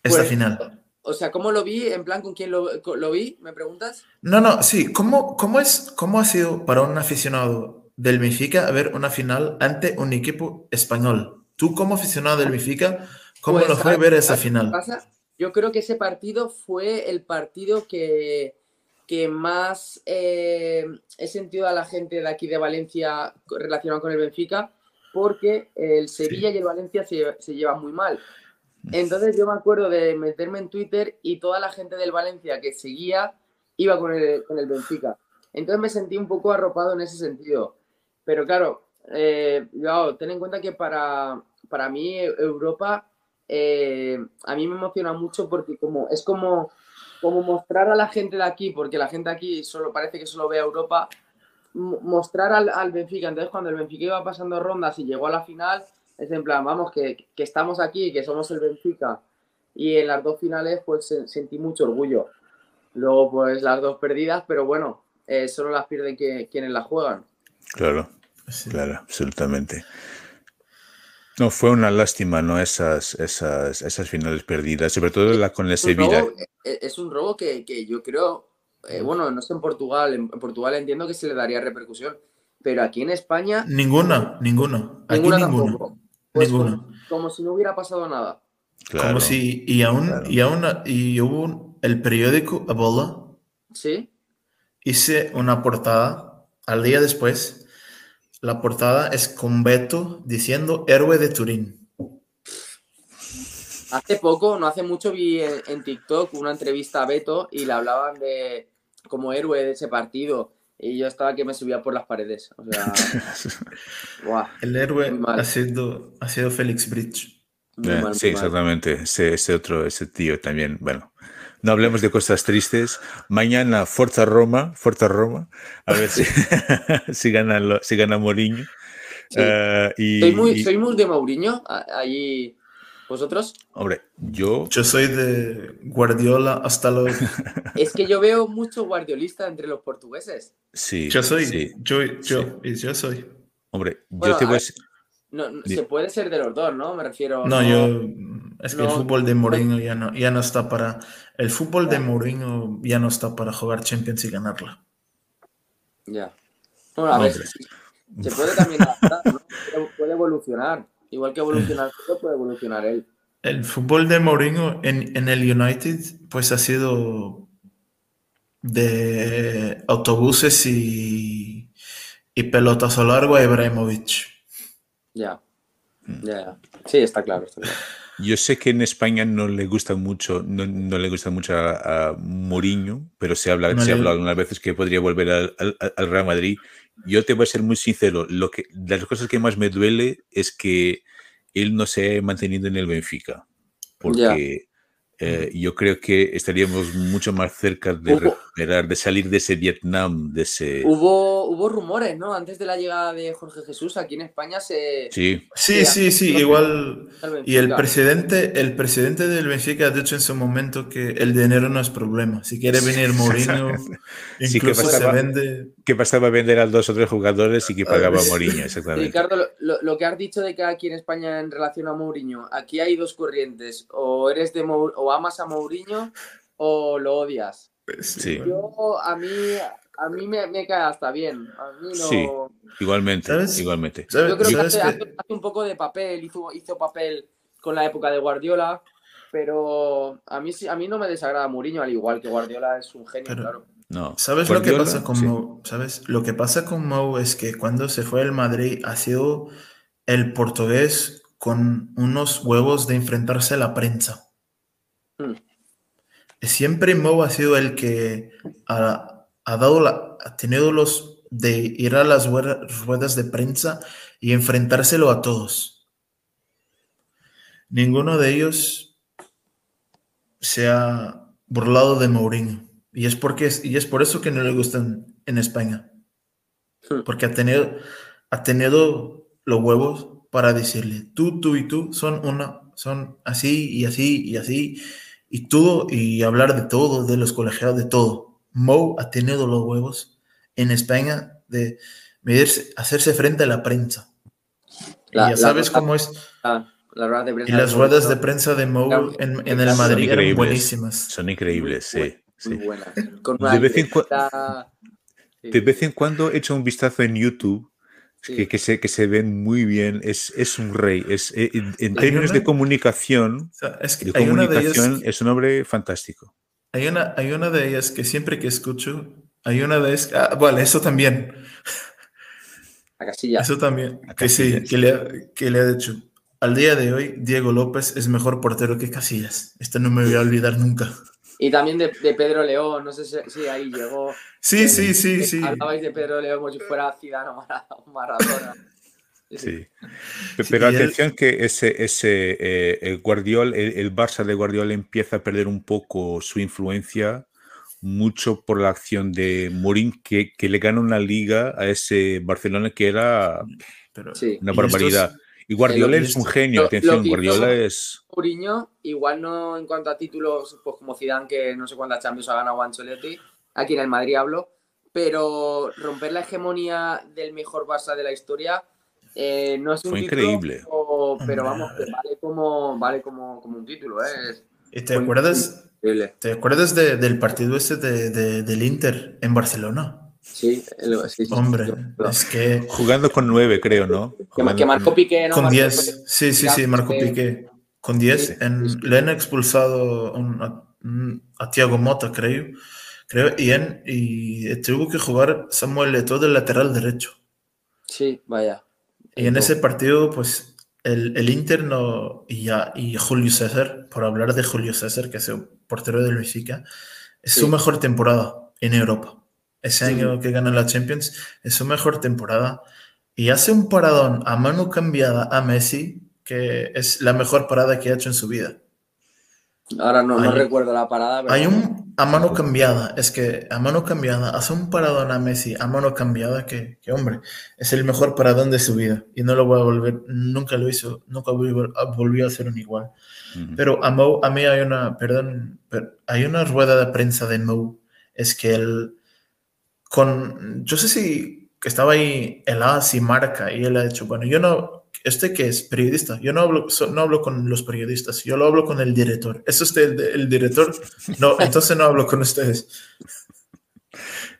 Esta pues, final. O sea, ¿cómo lo vi? En plan, ¿con quién lo, lo vi? ¿Me preguntas? No, no, sí. ¿Cómo, cómo, es, ¿Cómo ha sido para un aficionado del Benfica ver una final ante un equipo español? Tú como aficionado del Benfica, ¿cómo pues, lo fue ver esa final? Pasa? Yo creo que ese partido fue el partido que, que más eh, he sentido a la gente de aquí de Valencia relacionado con el Benfica, porque el Sevilla y el Valencia se, se llevan muy mal. Entonces yo me acuerdo de meterme en Twitter y toda la gente del Valencia que seguía iba con el, con el Benfica. Entonces me sentí un poco arropado en ese sentido. Pero claro, eh, ten en cuenta que para, para mí Europa eh, a mí me emociona mucho porque como es como, como mostrar a la gente de aquí, porque la gente aquí solo parece que solo ve a Europa, mostrar al, al Benfica. Entonces cuando el Benfica iba pasando rondas y llegó a la final, es en plan, vamos, que, que estamos aquí, que somos el Benfica. Y en las dos finales, pues sentí mucho orgullo. Luego, pues las dos perdidas, pero bueno, eh, solo las pierden que, quienes las juegan. Claro, claro, absolutamente. No, fue una lástima, ¿no? Esas, esas, esas finales perdidas, sobre todo la con el Sevilla. Eh, eh, es un robo que, que yo creo, bueno, no sé en Portugal, en Portugal entiendo que se le daría repercusión, pero aquí en España. Ninguna, ninguna. Aquí ninguna. Pues como, si no hubiera pasado nada. como si, y aún, y aún, y hubo el periódico Ebola. Sí. Hice una portada al día después. La portada es con Beto diciendo héroe de Turín. Hace poco, no hace mucho, vi en, TikTok una entrevista a Beto y le hablaban de como héroe de ese partido y yo estaba que me subía por las paredes. O sea, <laughs> El héroe ha sido, ha sido Félix Bridge. Eh, sí, exactamente. Ese, otro, ese tío también. Bueno, no hablemos de cosas tristes. Mañana, Forza Roma, Forza Roma. A ver si, <laughs> <laughs> si, gana, si gana Mourinho. Eh, y, soy, muy, soy muy de Mourinho. Ahí ¿Vosotros? Hombre, yo. Yo soy de Guardiola hasta los. <laughs> es que yo veo mucho guardiolista entre los portugueses. Sí. Yo soy. Yo, yo, yo soy. Hombre, yo te voy a no, se puede ser de los dos, ¿no? Me refiero. No, yo. Es que el fútbol de Mourinho ya no, ya no está para. El fútbol de Mourinho ya no está para jugar Champions y ganarla. Ya. Bueno, a ver, se puede también adaptar, ¿no? <laughs> puede evolucionar. Igual que evolucionar todo, puede evolucionar él. El fútbol de Mourinho en, en, el United, pues ha sido de autobuses y, y pelotas a largo a Ibrahimovic. Ya, ya, sí, está claro, está claro. Yo sé que en España no le gusta mucho, no, no le gusta mucho a, Mourinho, pero se habla, se ha hablado algunas veces que podría volver al, al, al, Real Madrid. Yo te voy a ser muy sincero, lo que, de las cosas que más me duele es que él no se ha mantenido en el Benfica, porque eh, yo creo que estaríamos mucho más cerca de recuperar, de salir de ese Vietnam, de ese... Hubo, hubo rumores, ¿no? Antes de la llegada de Jorge Jesús, aquí en España se... Sí, sí, sí, sí, igual... Y el presidente, el presidente del Benfica ha dicho en su momento que el dinero no es problema. Si quiere venir Mourinho, <laughs> incluso que se vende... Que pasaba a vender a dos o tres jugadores y que pagaba a Mourinho, exactamente. Ricardo, lo, que has dicho de que aquí en España en relación a Mourinho, aquí hay dos corrientes, o eres de o amas a Mourinho o lo odias. Pues sí. Yo, a mí, a mí me, me, cae hasta bien. A mí no... Sí, igualmente. igualmente. Yo creo que hace, un poco de papel, hizo, hizo papel con la época de Guardiola. pero a mí, a mí no me desagrada Mourinho, al igual que Guardiola es un genio, claro. No. ¿Sabes lo que pasa con Mou? ¿Sabes? Lo que pasa con Mou es que cuando se fue al Madrid ha sido el portugués con unos huevos de enfrentarse a la prensa. Hmm. Siempre Mou ha sido el que ha, dado la, ha tenido los de ir a las ruedas de prensa y enfrentárselo a todos. Ninguno de ellos se ha burlado de Mourinho. Y es, porque, y es por eso que no le gustan en España. Hmm. Porque ha tenido, ha tenido los huevos para decirle, tú, tú y tú son una, son así y así y así, y todo, y hablar de todo, de los colegiados, de todo. Mo ha tenido los huevos en España de medirse, hacerse frente a la prensa. y ya sabes cómo es. y las ruedas de prensa de Mo en, en el Madrid eran buenísimas. Son increíbles, sí de, vez en cuando he hecho un vistazo en YouTube que, que, se, que se ven muy bien. Es, es un rey. Es, eh, en, términos de comunicación, es de comunicación es un hombre fantástico. Hay una, hay una de ellas que siempre que escucho, hay una de ellas. Ah, bueno, eso también. <laughs> A Casilla. Eso también. Que sí, que le, que le ha dicho. Al día de hoy, Diego López es mejor portero que Casillas. Esto no me voy a olvidar nunca. Y también de, Pedro León, no sé si, ahí llegó. Sí, sí, sí, sí. Hablabais de Pedro León como si fuera Zidane o Maradona. Sí. Pero atención que ese, ese eh, el Guardiola, el, Barça de Guardiola empieza a perder un poco su influencia, mucho por la acción de Morín, que, que le gana una liga a ese Barcelona que era una barbaridad. Y Guardiola es un genio, atención, Guardiola es... Mourinho, igual no en cuanto a títulos, pues como Zidane, que no sé cuántas Champions ha ganado Ancelotti, aquí en el Madrid hablo, pero romper la hegemonía del mejor Barça de la historia eh, no es un Fue increíble. pero vamos, vale como, vale como, como un título. ¿eh? ¿Te acuerdas, ¿te acuerdas del partido ese de, del Inter en Barcelona? Sí, Hombre, es que. Jugando con nueve, creo, ¿no? que, marcó Piqué, ¿no? Con 10. Sí, sí, sí, marcó Piqué. Con 10. Le han expulsado a, a, Thiago Mota, creo. creo y, en, y tuvo que jugar Samuel Eto'o del lateral derecho. Sí, vaya. Y en ese partido, pues el, el Inter no, y, ya, y Julio César, por hablar de Julio César, que es el portero del Benfica, es su mejor temporada en Europa ese año que gana la Champions, es su mejor temporada. Y hace un paradón a mano cambiada a Messi, que es la mejor parada que ha hecho en su vida. Ahora no, no recuerdo la parada. Hay un a mano cambiada, es que a mano cambiada, hace un paradón a Messi a mano cambiada que, hombre, es el mejor paradón de su vida. Y no lo voy a volver, nunca lo hizo, nunca volvió a hacer un igual. Pero a Mo, a mí hay una, perdón, hay una rueda de prensa de Mo, es que él con, yo sé si estaba ahí el AS y marca y él ha dicho, bueno, yo no, este que es periodista, yo no hablo, no hablo con los periodistas, yo lo hablo con el director. ¿Es usted el, director? No, <laughs> entonces no hablo con ustedes.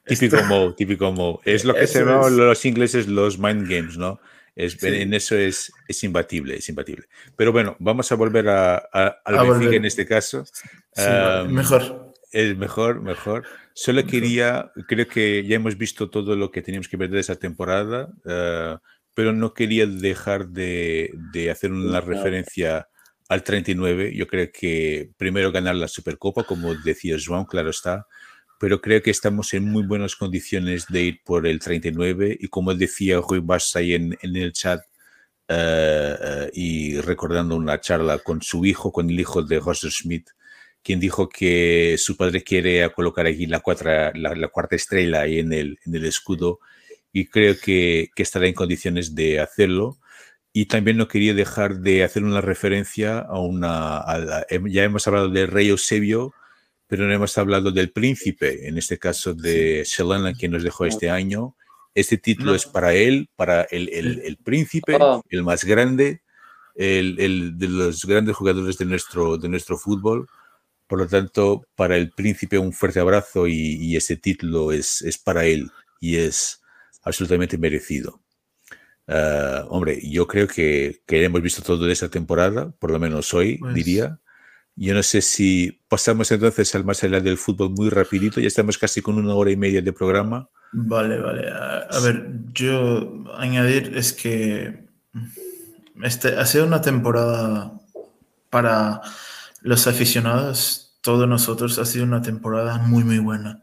Típico Mo, típico Mo. Es lo que se llaman los ingleses los mind games, ¿no? Es, En eso es, es imbatible, es imbatible. Pero bueno, vamos a volver a, al Benfica en este caso. mejor. Es mejor, mejor. Solo quería, creo que ya hemos visto todo lo que teníamos que ver de esa temporada, eh, pero no quería dejar de, de, hacer una referencia al 39. Yo creo que primero ganar la Supercopa, como decía Joan, claro está, pero creo que estamos en muy buenas condiciones de ir por el 39 y como decía Rui Bassa en, en el chat, eh, eh, y recordando una charla con su hijo, con el hijo de Roger Schmidt, quien dijo que su padre quiere colocar aquí la, la, cuarta estrella ahí en el, en el escudo y creo que, que, estará en condiciones de hacerlo. Y también no quería dejar de hacer una referencia a una... ya hemos hablado del rey Eusebio, pero no hemos hablado del príncipe, en este caso de Shelana, que nos dejó este año. Este título es para él, para el, el, el príncipe, oh. el más grande, el, el, de los grandes jugadores de nuestro, de nuestro fútbol. Por lo tanto, para el príncipe un fuerte abrazo y, ese título es, es, para él y es absolutamente merecido. Ah, hombre, yo creo que, que, hemos visto todo de esa temporada, por lo menos hoy, pues diría. Yo no sé si pasamos entonces al más allá del fútbol muy rapidito, ya estamos casi con una hora y media de programa. Vale, vale. A, ver, yo añadir es que este, ha sido una temporada para los aficionados, todos nosotros, ha sido una temporada muy, muy buena.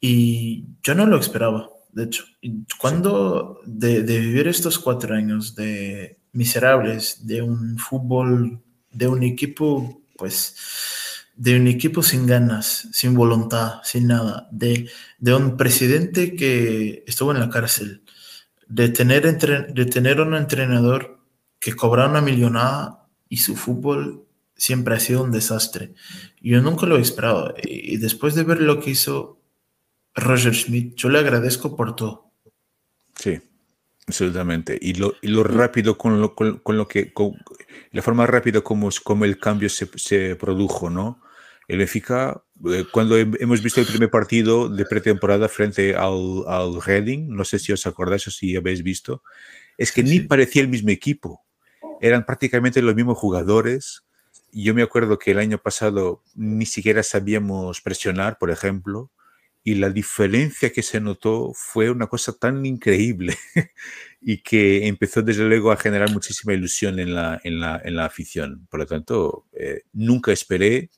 Y yo no lo esperaba, de hecho. Cuando de, de vivir estos cuatro años de miserables, de un fútbol, de un equipo, pues de un equipo sin ganas, sin voluntad, sin nada, de, de un presidente que estuvo en la cárcel, de tener, entre, de tener un entrenador que cobra una millonada y su fútbol siempre ha sido un desastre. Yo nunca lo he esperado. Y después de ver lo que hizo Roger Schmidt, yo le agradezco por todo. Sí, absolutamente. Y lo, y lo rápido con lo, con, lo que, con la forma rápida como, como el cambio se, se produjo, ¿no? El Benfica, eh, cuando hemos visto el primer partido de pretemporada frente al, al Reading, no sé si os acordáis o si habéis visto, es que ni parecía el mismo equipo. Eran prácticamente los mismos jugadores. Yo me acuerdo que el año pasado ni siquiera sabíamos presionar, por ejemplo, y la diferencia que se notó fue una cosa tan increíble <laughs> y que empezó desde luego a generar muchísima ilusión en la, en la, en la afición. Por lo tanto, eh, nunca esperé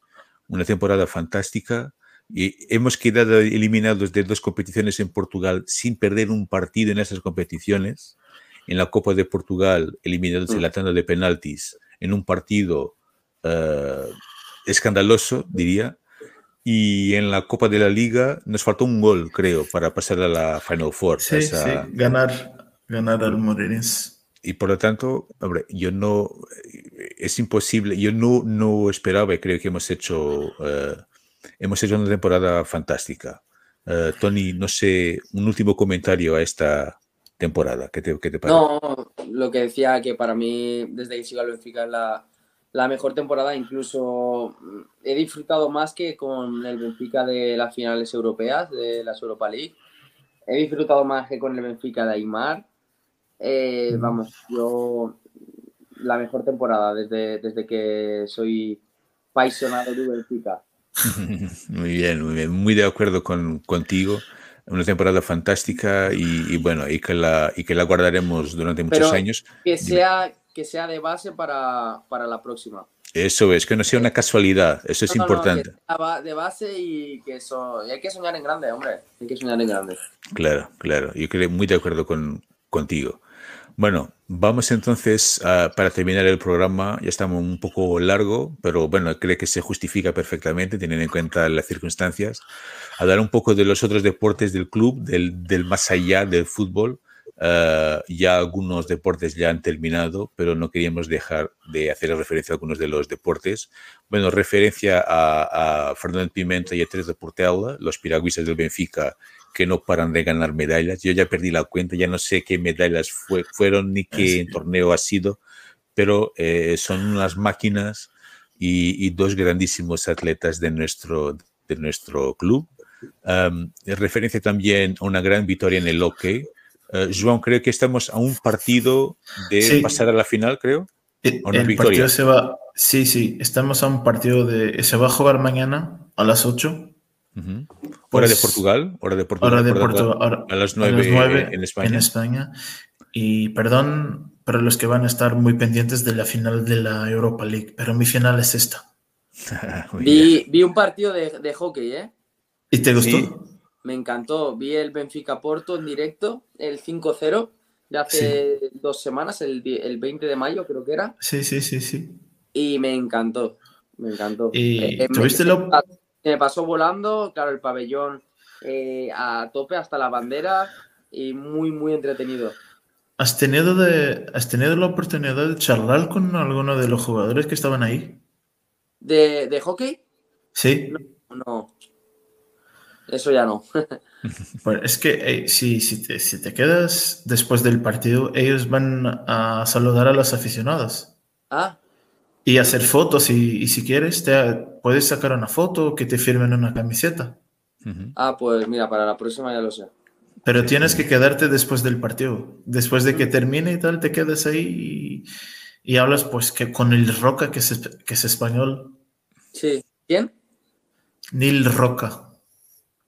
una temporada fantástica. Y hemos quedado eliminados de dos competiciones en Portugal sin perder un partido en esas competiciones. En la Copa de Portugal, eliminados en mm. la tanda de penaltis en un partido uh, escandaloso, diría. Y en la Copa de la Liga nos faltó un gol, creo, para pasar a la Final Four. Sí, esa... sí, ganar, ganar al Morenés. Y por lo tanto, hombre, yo no, es imposible. Yo no, no esperaba y creo que hemos hecho, uh, hemos hecho una temporada fantástica. Uh, Tony, no sé, un último comentario a esta temporada. ¿Qué te, qué te parece? No, lo que decía que para mí, desde que sigo al Benfica, es la, la mejor temporada. Incluso mm, he disfrutado más que con el Benfica de las finales europeas, de las Europa League. He disfrutado más que con el Benfica de Aymar. Eh, vamos, yo la mejor temporada desde, desde que soy paisionado de Benfica. <laughs> muy bien, muy bien, muy de acuerdo con, contigo. Una temporada fantástica y, y, bueno, y que, la, y que la guardaremos durante muchos Pero años. Que sea, que sea de base para, para, la próxima. Eso es, que no sea una casualidad, eso es no, importante. No, de base y que eso, y hay que soñar en grande, hombre, hay que soñar en grande. Claro, claro, yo creo muy de acuerdo con, contigo. Bueno, vamos entonces para terminar el programa. Ya estamos un poco largo, pero bueno, creo que se justifica perfectamente teniendo en cuenta las circunstancias. Hablar un poco de los otros deportes del club, del, del más allá del fútbol. Uh, ya algunos deportes ya han terminado, pero no queríamos dejar de hacer referencia a algunos de los deportes. Bueno, referencia a, a Fernando Pimenta y a Teresa Portela, los piragüistas del Benfica, que no paran de ganar medallas. Yo ya perdí la cuenta, ya no sé qué medallas fue, fueron ni qué torneo ha sido, pero eh, son unas máquinas y, y, dos grandísimos atletas de nuestro, de nuestro club. Um, referencia también a una gran victoria en el hockey. Uh, Joan, creo que estamos a un partido de sí. pasar a la final, creo. El, el victoria. partido se va, sí, sí, estamos a un partido de, se va a jugar mañana a las 8 Uh -huh. Hora pues, de Portugal, hora de Portugal, hora de Portugal hora, a las 9, a las 9 en, España. en España. Y perdón para los que van a estar muy pendientes de la final de la Europa League, pero mi final es esta. <laughs> vi, vi, un partido de, de, hockey, ¿eh? ¿Y te gustó? Sí, me encantó. Vi el Benfica Porto en directo, el 5-0, de hace sí. dos semanas, el, el 20 de mayo creo que era. Sí, sí, sí, sí. Y me encantó, me encantó. ¿Y eh, tuviste me, lo...? me pasó volando, claro, el pabellón eh, a tope hasta la bandera y muy, muy entretenido. ¿Has tenido, de, ¿Has tenido la oportunidad de charlar con alguno de los jugadores que estaban ahí? ¿De, de hockey? Sí. No, no. Eso ya no. Bueno, <laughs> es que eh, si, si, te, si te quedas después del partido, ellos van a saludar a los aficionados. Ah, y hacer fotos y, y, si quieres te puedes sacar una foto que te firmen una camiseta. Uh -huh. Ah, pues mira, para la próxima ya lo sé. Pero tienes que quedarte después del partido. Después de que termine y tal, te quedas ahí y, y hablas pues que con el Roca, que es, que es español. Sí. ¿Quién? Nil Roca.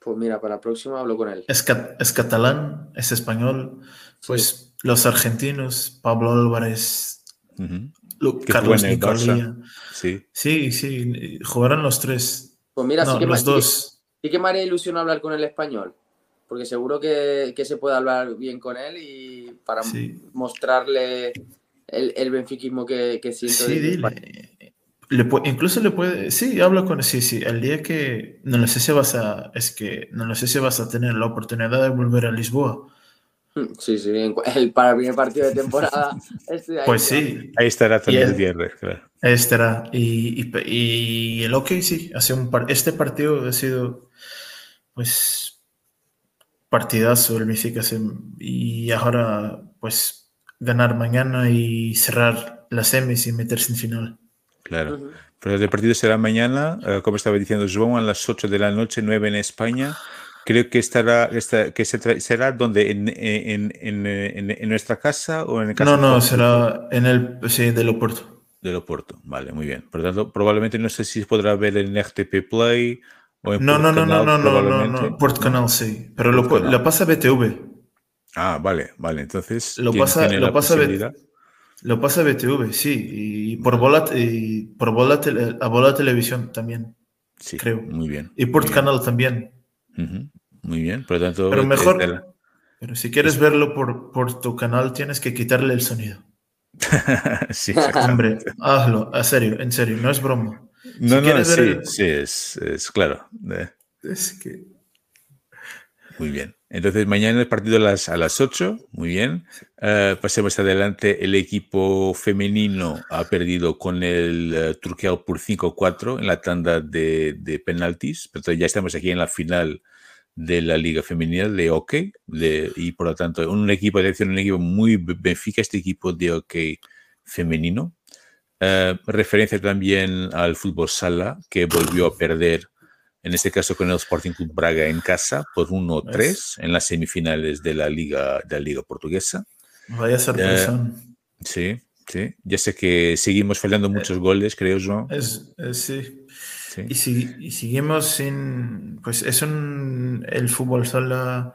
Pues mira, para la próxima hablo con él. Es, catalán, es español. Pues los argentinos, Pablo Álvarez, Carlos Nicolía. Sí. sí, sí, jugaron los tres. Pues mira, sí que los dos. Sí que me haría ilusión hablar con el español, porque seguro que, se puede hablar bien con él y para mostrarle el, el benfiquismo que, que siento. Sí, dile incluso le puede, sí, hablo con, sí, sí, el día que, no lo sé si vas a, es que, no lo sé si vas a tener la oportunidad de volver a Lisboa. Sí, sí, el, para el primer partido de temporada. <laughs> pues sí. Ahí estará también el viernes, claro. Ahí estará. Y, y, el OK, sí, hace un este partido ha sido, pues, partidazo el Benfica. Y ahora, pues, ganar mañana y cerrar las semis y meterse en final. Claro. Pero el partido será mañana, eh, como estaba diciendo João, a las 8 de la noche, 9 en España. Creo que estará, que será donde en, en, en, en, nuestra casa o en el casa No, no, será en el sí, del Oporto. Del Oporto, vale, muy bien. Por lo tanto, probablemente no sé si podrá ver en RTP Play o en no, no, no, canal, no, no, no, no, no, Port Canal sí, pero lo, la pasa BTV. Ah, vale, vale. Entonces lo pasa, lo pasa BTV. Lo pasa BTV, sí, y por bola, y por bola, a bola televisión también. Sí, creo. Muy bien. Y por canal también. Muy bien, por lo tanto. Pero mejor. Pero si quieres verlo por, por tu canal, tienes que quitarle el sonido. <laughs> sí, Hombre, hazlo, a serio, en serio, no es broma. No, no, sí, sí, es, es claro. Es que. Muy bien. Entonces, mañana el partido a las, a las 8, muy bien. Uh, pasemos adelante. El equipo femenino ha perdido con el uh, Turquía por 5-4 en la tanda de, de penaltis, pero ya estamos aquí en la final de la Liga Femenina de hockey de, y por lo tanto un equipo de un equipo muy Benfica, este equipo de hockey femenino. Uh, referencia también al fútbol sala que volvió a perder en este caso con el Sporting Club Braga en casa por 1-3 en las semifinales de la Liga, de la Liga Portuguesa. Vaya sorpresa. sí, sí. Ya sé que seguimos fallando eh, muchos goles, creo yo. Es, sí. Y, si, y, seguimos sin. Pues es un. El fútbol sala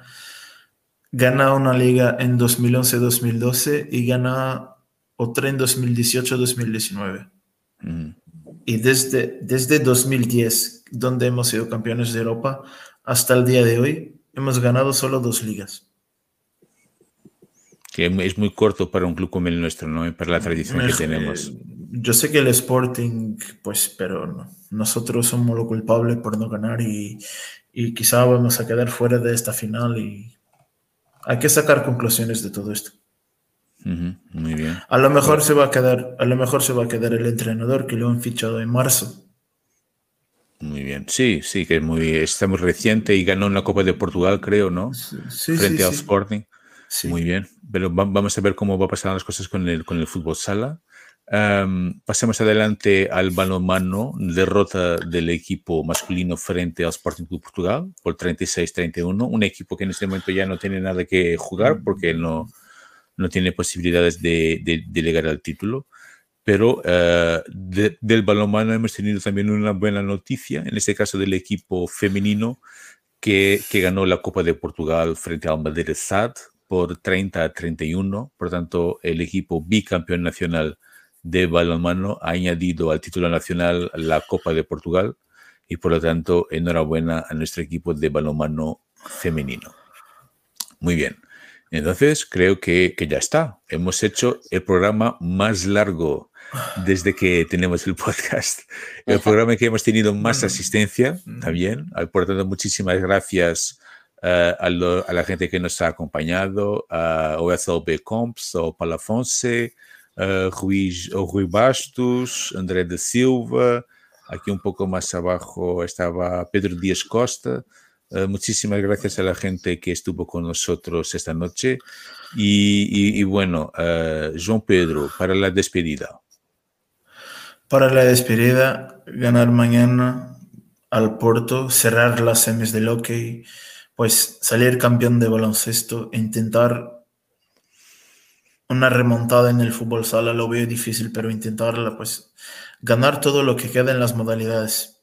gana una liga en 2011-2012 y gana otra en 2018-2019. Y desde, desde 2010, donde hemos sido campeones de Europa, hasta el día de hoy, hemos ganado solo dos ligas. Que es muy corto para un club como el nuestro, ¿no? Para la tradición que tenemos. Yo sé que el Sporting, pues, pero nosotros somos lo culpable por no ganar y, y quizá vamos a quedar fuera de esta final y hay que sacar conclusiones de todo esto. Muy bien. A lo mejor se va a quedar, a lo mejor se va a quedar el entrenador que lo han fichado en marzo. Muy bien. Sí, sí, que es muy, está muy reciente y ganó una Copa de Portugal, creo, ¿no? Sí, Frente al Sporting. Muy bien. Pero vamos a ver cómo va a pasar las cosas con el, con el fútbol sala. pasemos adelante al balonmano, derrota del equipo masculino frente al Sporting Club Portugal por 36-31, un equipo que en este momento ya no tiene nada que jugar porque no, no tiene posibilidades de, de, llegar al título. Pero de, del balonmano hemos tenido también una buena noticia, en este caso del equipo femenino que, ganó la Copa de Portugal frente al Madrid por 30 a 31. Por tanto, el equipo bicampeón nacional de balonmano ha añadido al título nacional la Copa de Portugal y por lo tanto, enhorabuena a nuestro equipo de balonmano femenino. Muy bien. Entonces, creo que, ya está. Hemos hecho el programa más largo desde que tenemos el podcast. El programa que hemos tenido más asistencia también. Por tanto, muchísimas gracias uh, a, la gente que nos ha acompañado, a OSLB Comps, o Palafonse, uh, Rui, Rui Bastos, André da Silva. Aquí un poco más abajo estaba Pedro Díaz Costa. Uh, muchísimas gracias a la gente que estuvo con nosotros esta noche. Y, bueno, uh, Pedro, para la despedida. Para la despedida, ganar mañana al Porto, cerrar las semis del hockey, pues salir campeón de baloncesto e intentar una remontada en el fútbol sala lo veo difícil, pero intentarla, pues ganar todo lo que queda en las modalidades.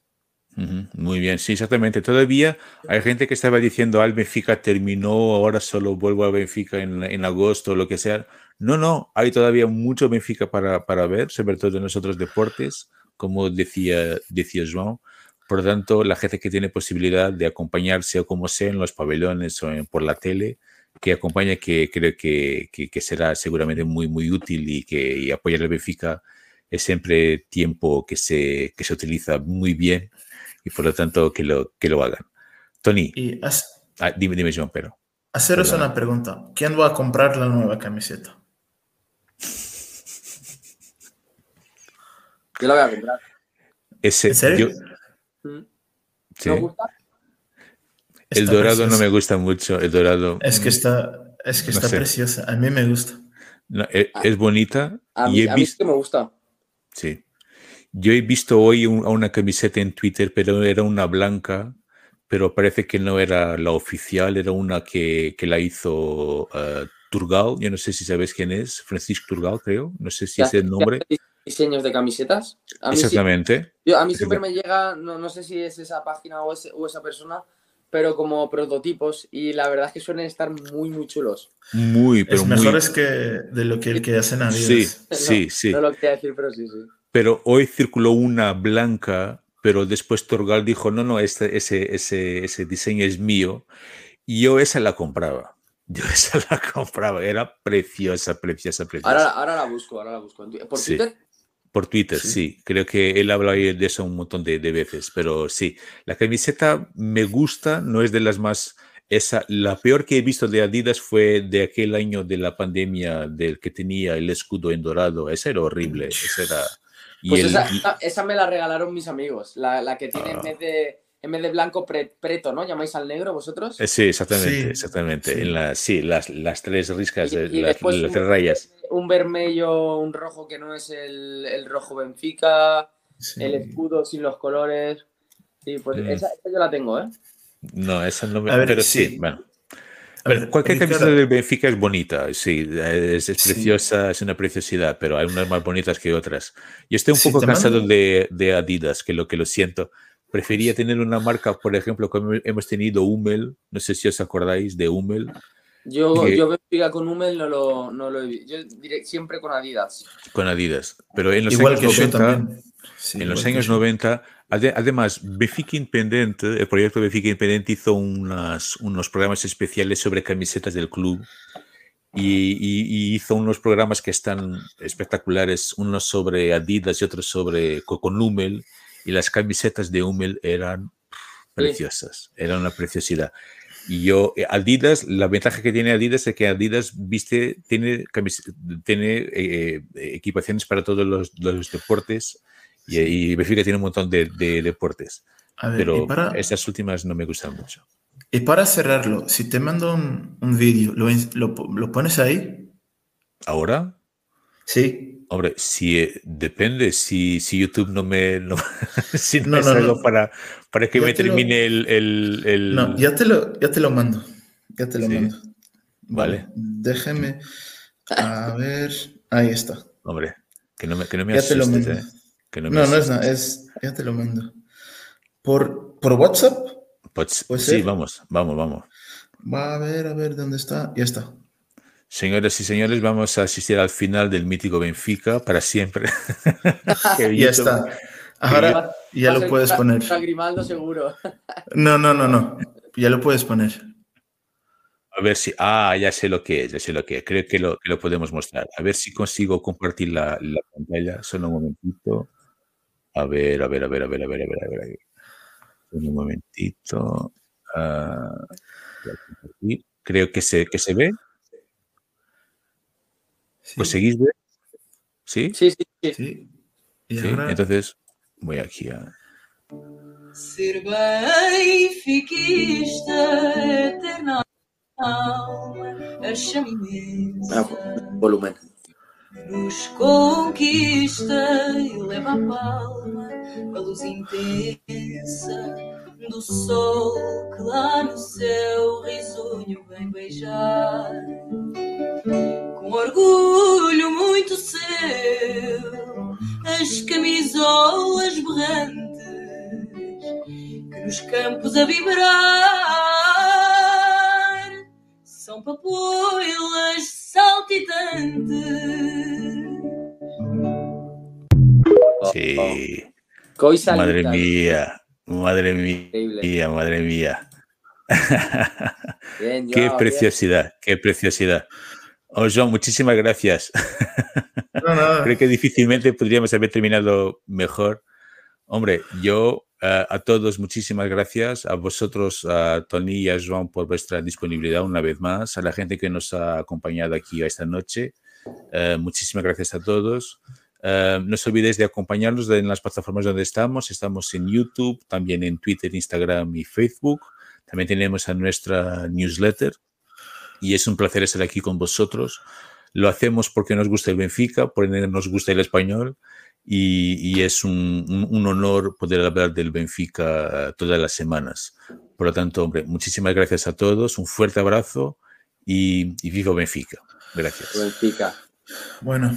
Muy bien, sí, exactamente. Todavía hay gente que estaba diciendo, al Benfica terminó, ahora solo vuelvo a Benfica en, en agosto o lo que sea. No, no, hay todavía mucho Benfica para, para ver, sobre todo en los otros deportes, como decía, decía João. Por lo tanto, la gente que tiene posibilidad de acompañarse o como sea en los pabellones o por la tele, que acompañe, que creo que, que, será seguramente muy, muy útil y que y apoyar el Benfica es siempre tiempo que se, que se utiliza muy bien y por lo tanto que lo, que lo hagan. Tony, ah, dime, dime John, pero. Haceros una pregunta. ¿Quién va a comprar la nueva camiseta? Yo la voy a comprar. Ese, ¿En serio? Mm. gusta? El dorado no me gusta mucho. El dorado. Es que está, es que está preciosa. A mí me gusta. E, es, bonita. A mí, y he visto... me gusta. Sí. Yo he visto hoy una camiseta en Twitter, pero era una blanca, pero parece que no era la oficial, era una que, que la hizo uh, Turgal. Yo no sé si sabes quién es, Francisco Turgal, creo. No sé si es el nombre. Diseños de camisetas. Exactamente. yo, a mí siempre me llega, no, no, sé si es esa página o, o esa persona, pero como prototipos y la verdad es que suelen estar muy, muy chulos. Muy, pero es mejores que de lo que el que hacen a Sí, sí, <laughs> sí. No lo quería decir, pero sí, sí pero hoy circuló una blanca, pero después Torgal dijo, no, no, este, ese, ese, ese diseño es mío. Y yo esa la compraba. <laughs> Yo esa la compraba, era preciosa, preciosa, preciosa. Ahora, ahora la busco, ahora la busco. ¿Por Twitter? Por Twitter, sí. Creo que él habla de eso un montón de, de, veces, pero sí. La camiseta me gusta, no es de las más... Esa, la peor que he visto de Adidas fue de aquel año de la pandemia del que tenía el escudo en dorado. Esa era horrible. Esa era pues esa, me la regalaron mis amigos, la, que tiene en, ah. vez de, en vez de blanco preto, ¿no? ¿Llamáis al negro vosotros? Eh, sí, exactamente, exactamente. Sí, en la, sí las, las, tres riscas, las, tres rayas. Un vermelho, un rojo que no es el, rojo Benfica, el escudo sin los colores. Sí, pues mm. esa, yo la tengo, ¿eh? No, esa no me... pero sí, bueno cualquier camiseta del Benfica es bonita, sí, es, preciosa, es una preciosidad, pero hay unas más bonitas que otras. Yo estoy un poco cansado de, de, Adidas, que lo que lo siento. Prefería tener una marca, por ejemplo, como hemos tenido Hummel, no sé si os acordáis de Hummel. Yo, yo Benfica con Hummel no lo, no lo he visto, yo diré siempre con Adidas. Con Adidas, pero en los años 90, en los años 90 Además, Benfica Independente, el proyecto Benfica Independente hizo unas, unos programas especiales sobre camisetas del club y, hizo unos programas que están espectaculares, unos sobre Adidas y otros sobre con Hummel y las camisetas de Hummel eran preciosas, eran una preciosidad. Y yo, eh, Adidas, la ventaja que tiene Adidas es que Adidas viste, tiene, tiene eh, equipaciones para todos los, los deportes y, y Benfica tiene un montón de, deportes. pero esas últimas no me gustan mucho. Y para cerrarlo, si te mando un, vídeo, ¿lo, ¿lo, pones ahí? ¿Ahora? Sí. Hombre, si, eh, depende si, si YouTube no me. No, <laughs> si no, es algo Para, para que me termine el, No, ya te, lo, ya te lo mando. Ya te lo mando. Vale. Déjeme. A ver. Ahí está. Hombre, que no me, que no me ya te lo mando. Eh no, no, es nada, es, ya te lo mando. ¿Por, por WhatsApp? Pues, sí, vamos, vamos, vamos. Va a ver, a ver dónde está. Ya está. Señores y señores, vamos a asistir al final del mítico Benfica para siempre. <laughs> ya está. Ahora ya lo puedes poner. seguro. no, no, no, no. <laughs> Ya lo puedes poner. A ver si. Ah, ya sé lo que es, ya sé lo que es. Creo que lo, que lo podemos mostrar. A ver si consigo compartir la, la pantalla. Solo un momentito. A ver, a ver, a ver, a ver, a ver, a ver, a ver. Un momentito. Uh, creo que se, que se ve. ¿Pues seguís ver? ¿Sí? Sí, sí, sí. sí. ¿Sí? Entonces, voy aquí a. Ser eterna alma, a chama imensa. Ah, volumen nos conquista e leva a palma a luz intensa do sol que lá no céu risonho vem beijar. com orgulho muito seu, as camisolas berrantes que nos campos a vibrar são papoilas saltitantes. Sí. Madre mía, madre mía, madre mía. <laughs> qué preciosidad, qué preciosidad. Oh, John, muchísimas gracias. <laughs> Creo que difícilmente podríamos haber terminado mejor. Hombre, yo eh, a todos muchísimas gracias, a vosotros, a Tony y a Joan por vuestra disponibilidad una vez más, a la gente que nos ha acompañado aquí esta noche. Eh, muchísimas gracias a todos. Eh, no os olvidéis de acompañarnos en las plataformas donde estamos. Estamos en YouTube, también en Twitter, Instagram y Facebook. También tenemos a nuestra newsletter y es un placer estar aquí con vosotros. Lo hacemos porque nos gusta el Benfica, porque nos gusta el español y, y es un, un, un, honor poder hablar del Benfica eh, todas las semanas. Por lo tanto, hombre, muchísimas gracias a todos, un fuerte abrazo y, y vivo Benfica. Gracias. Benfica. Bueno.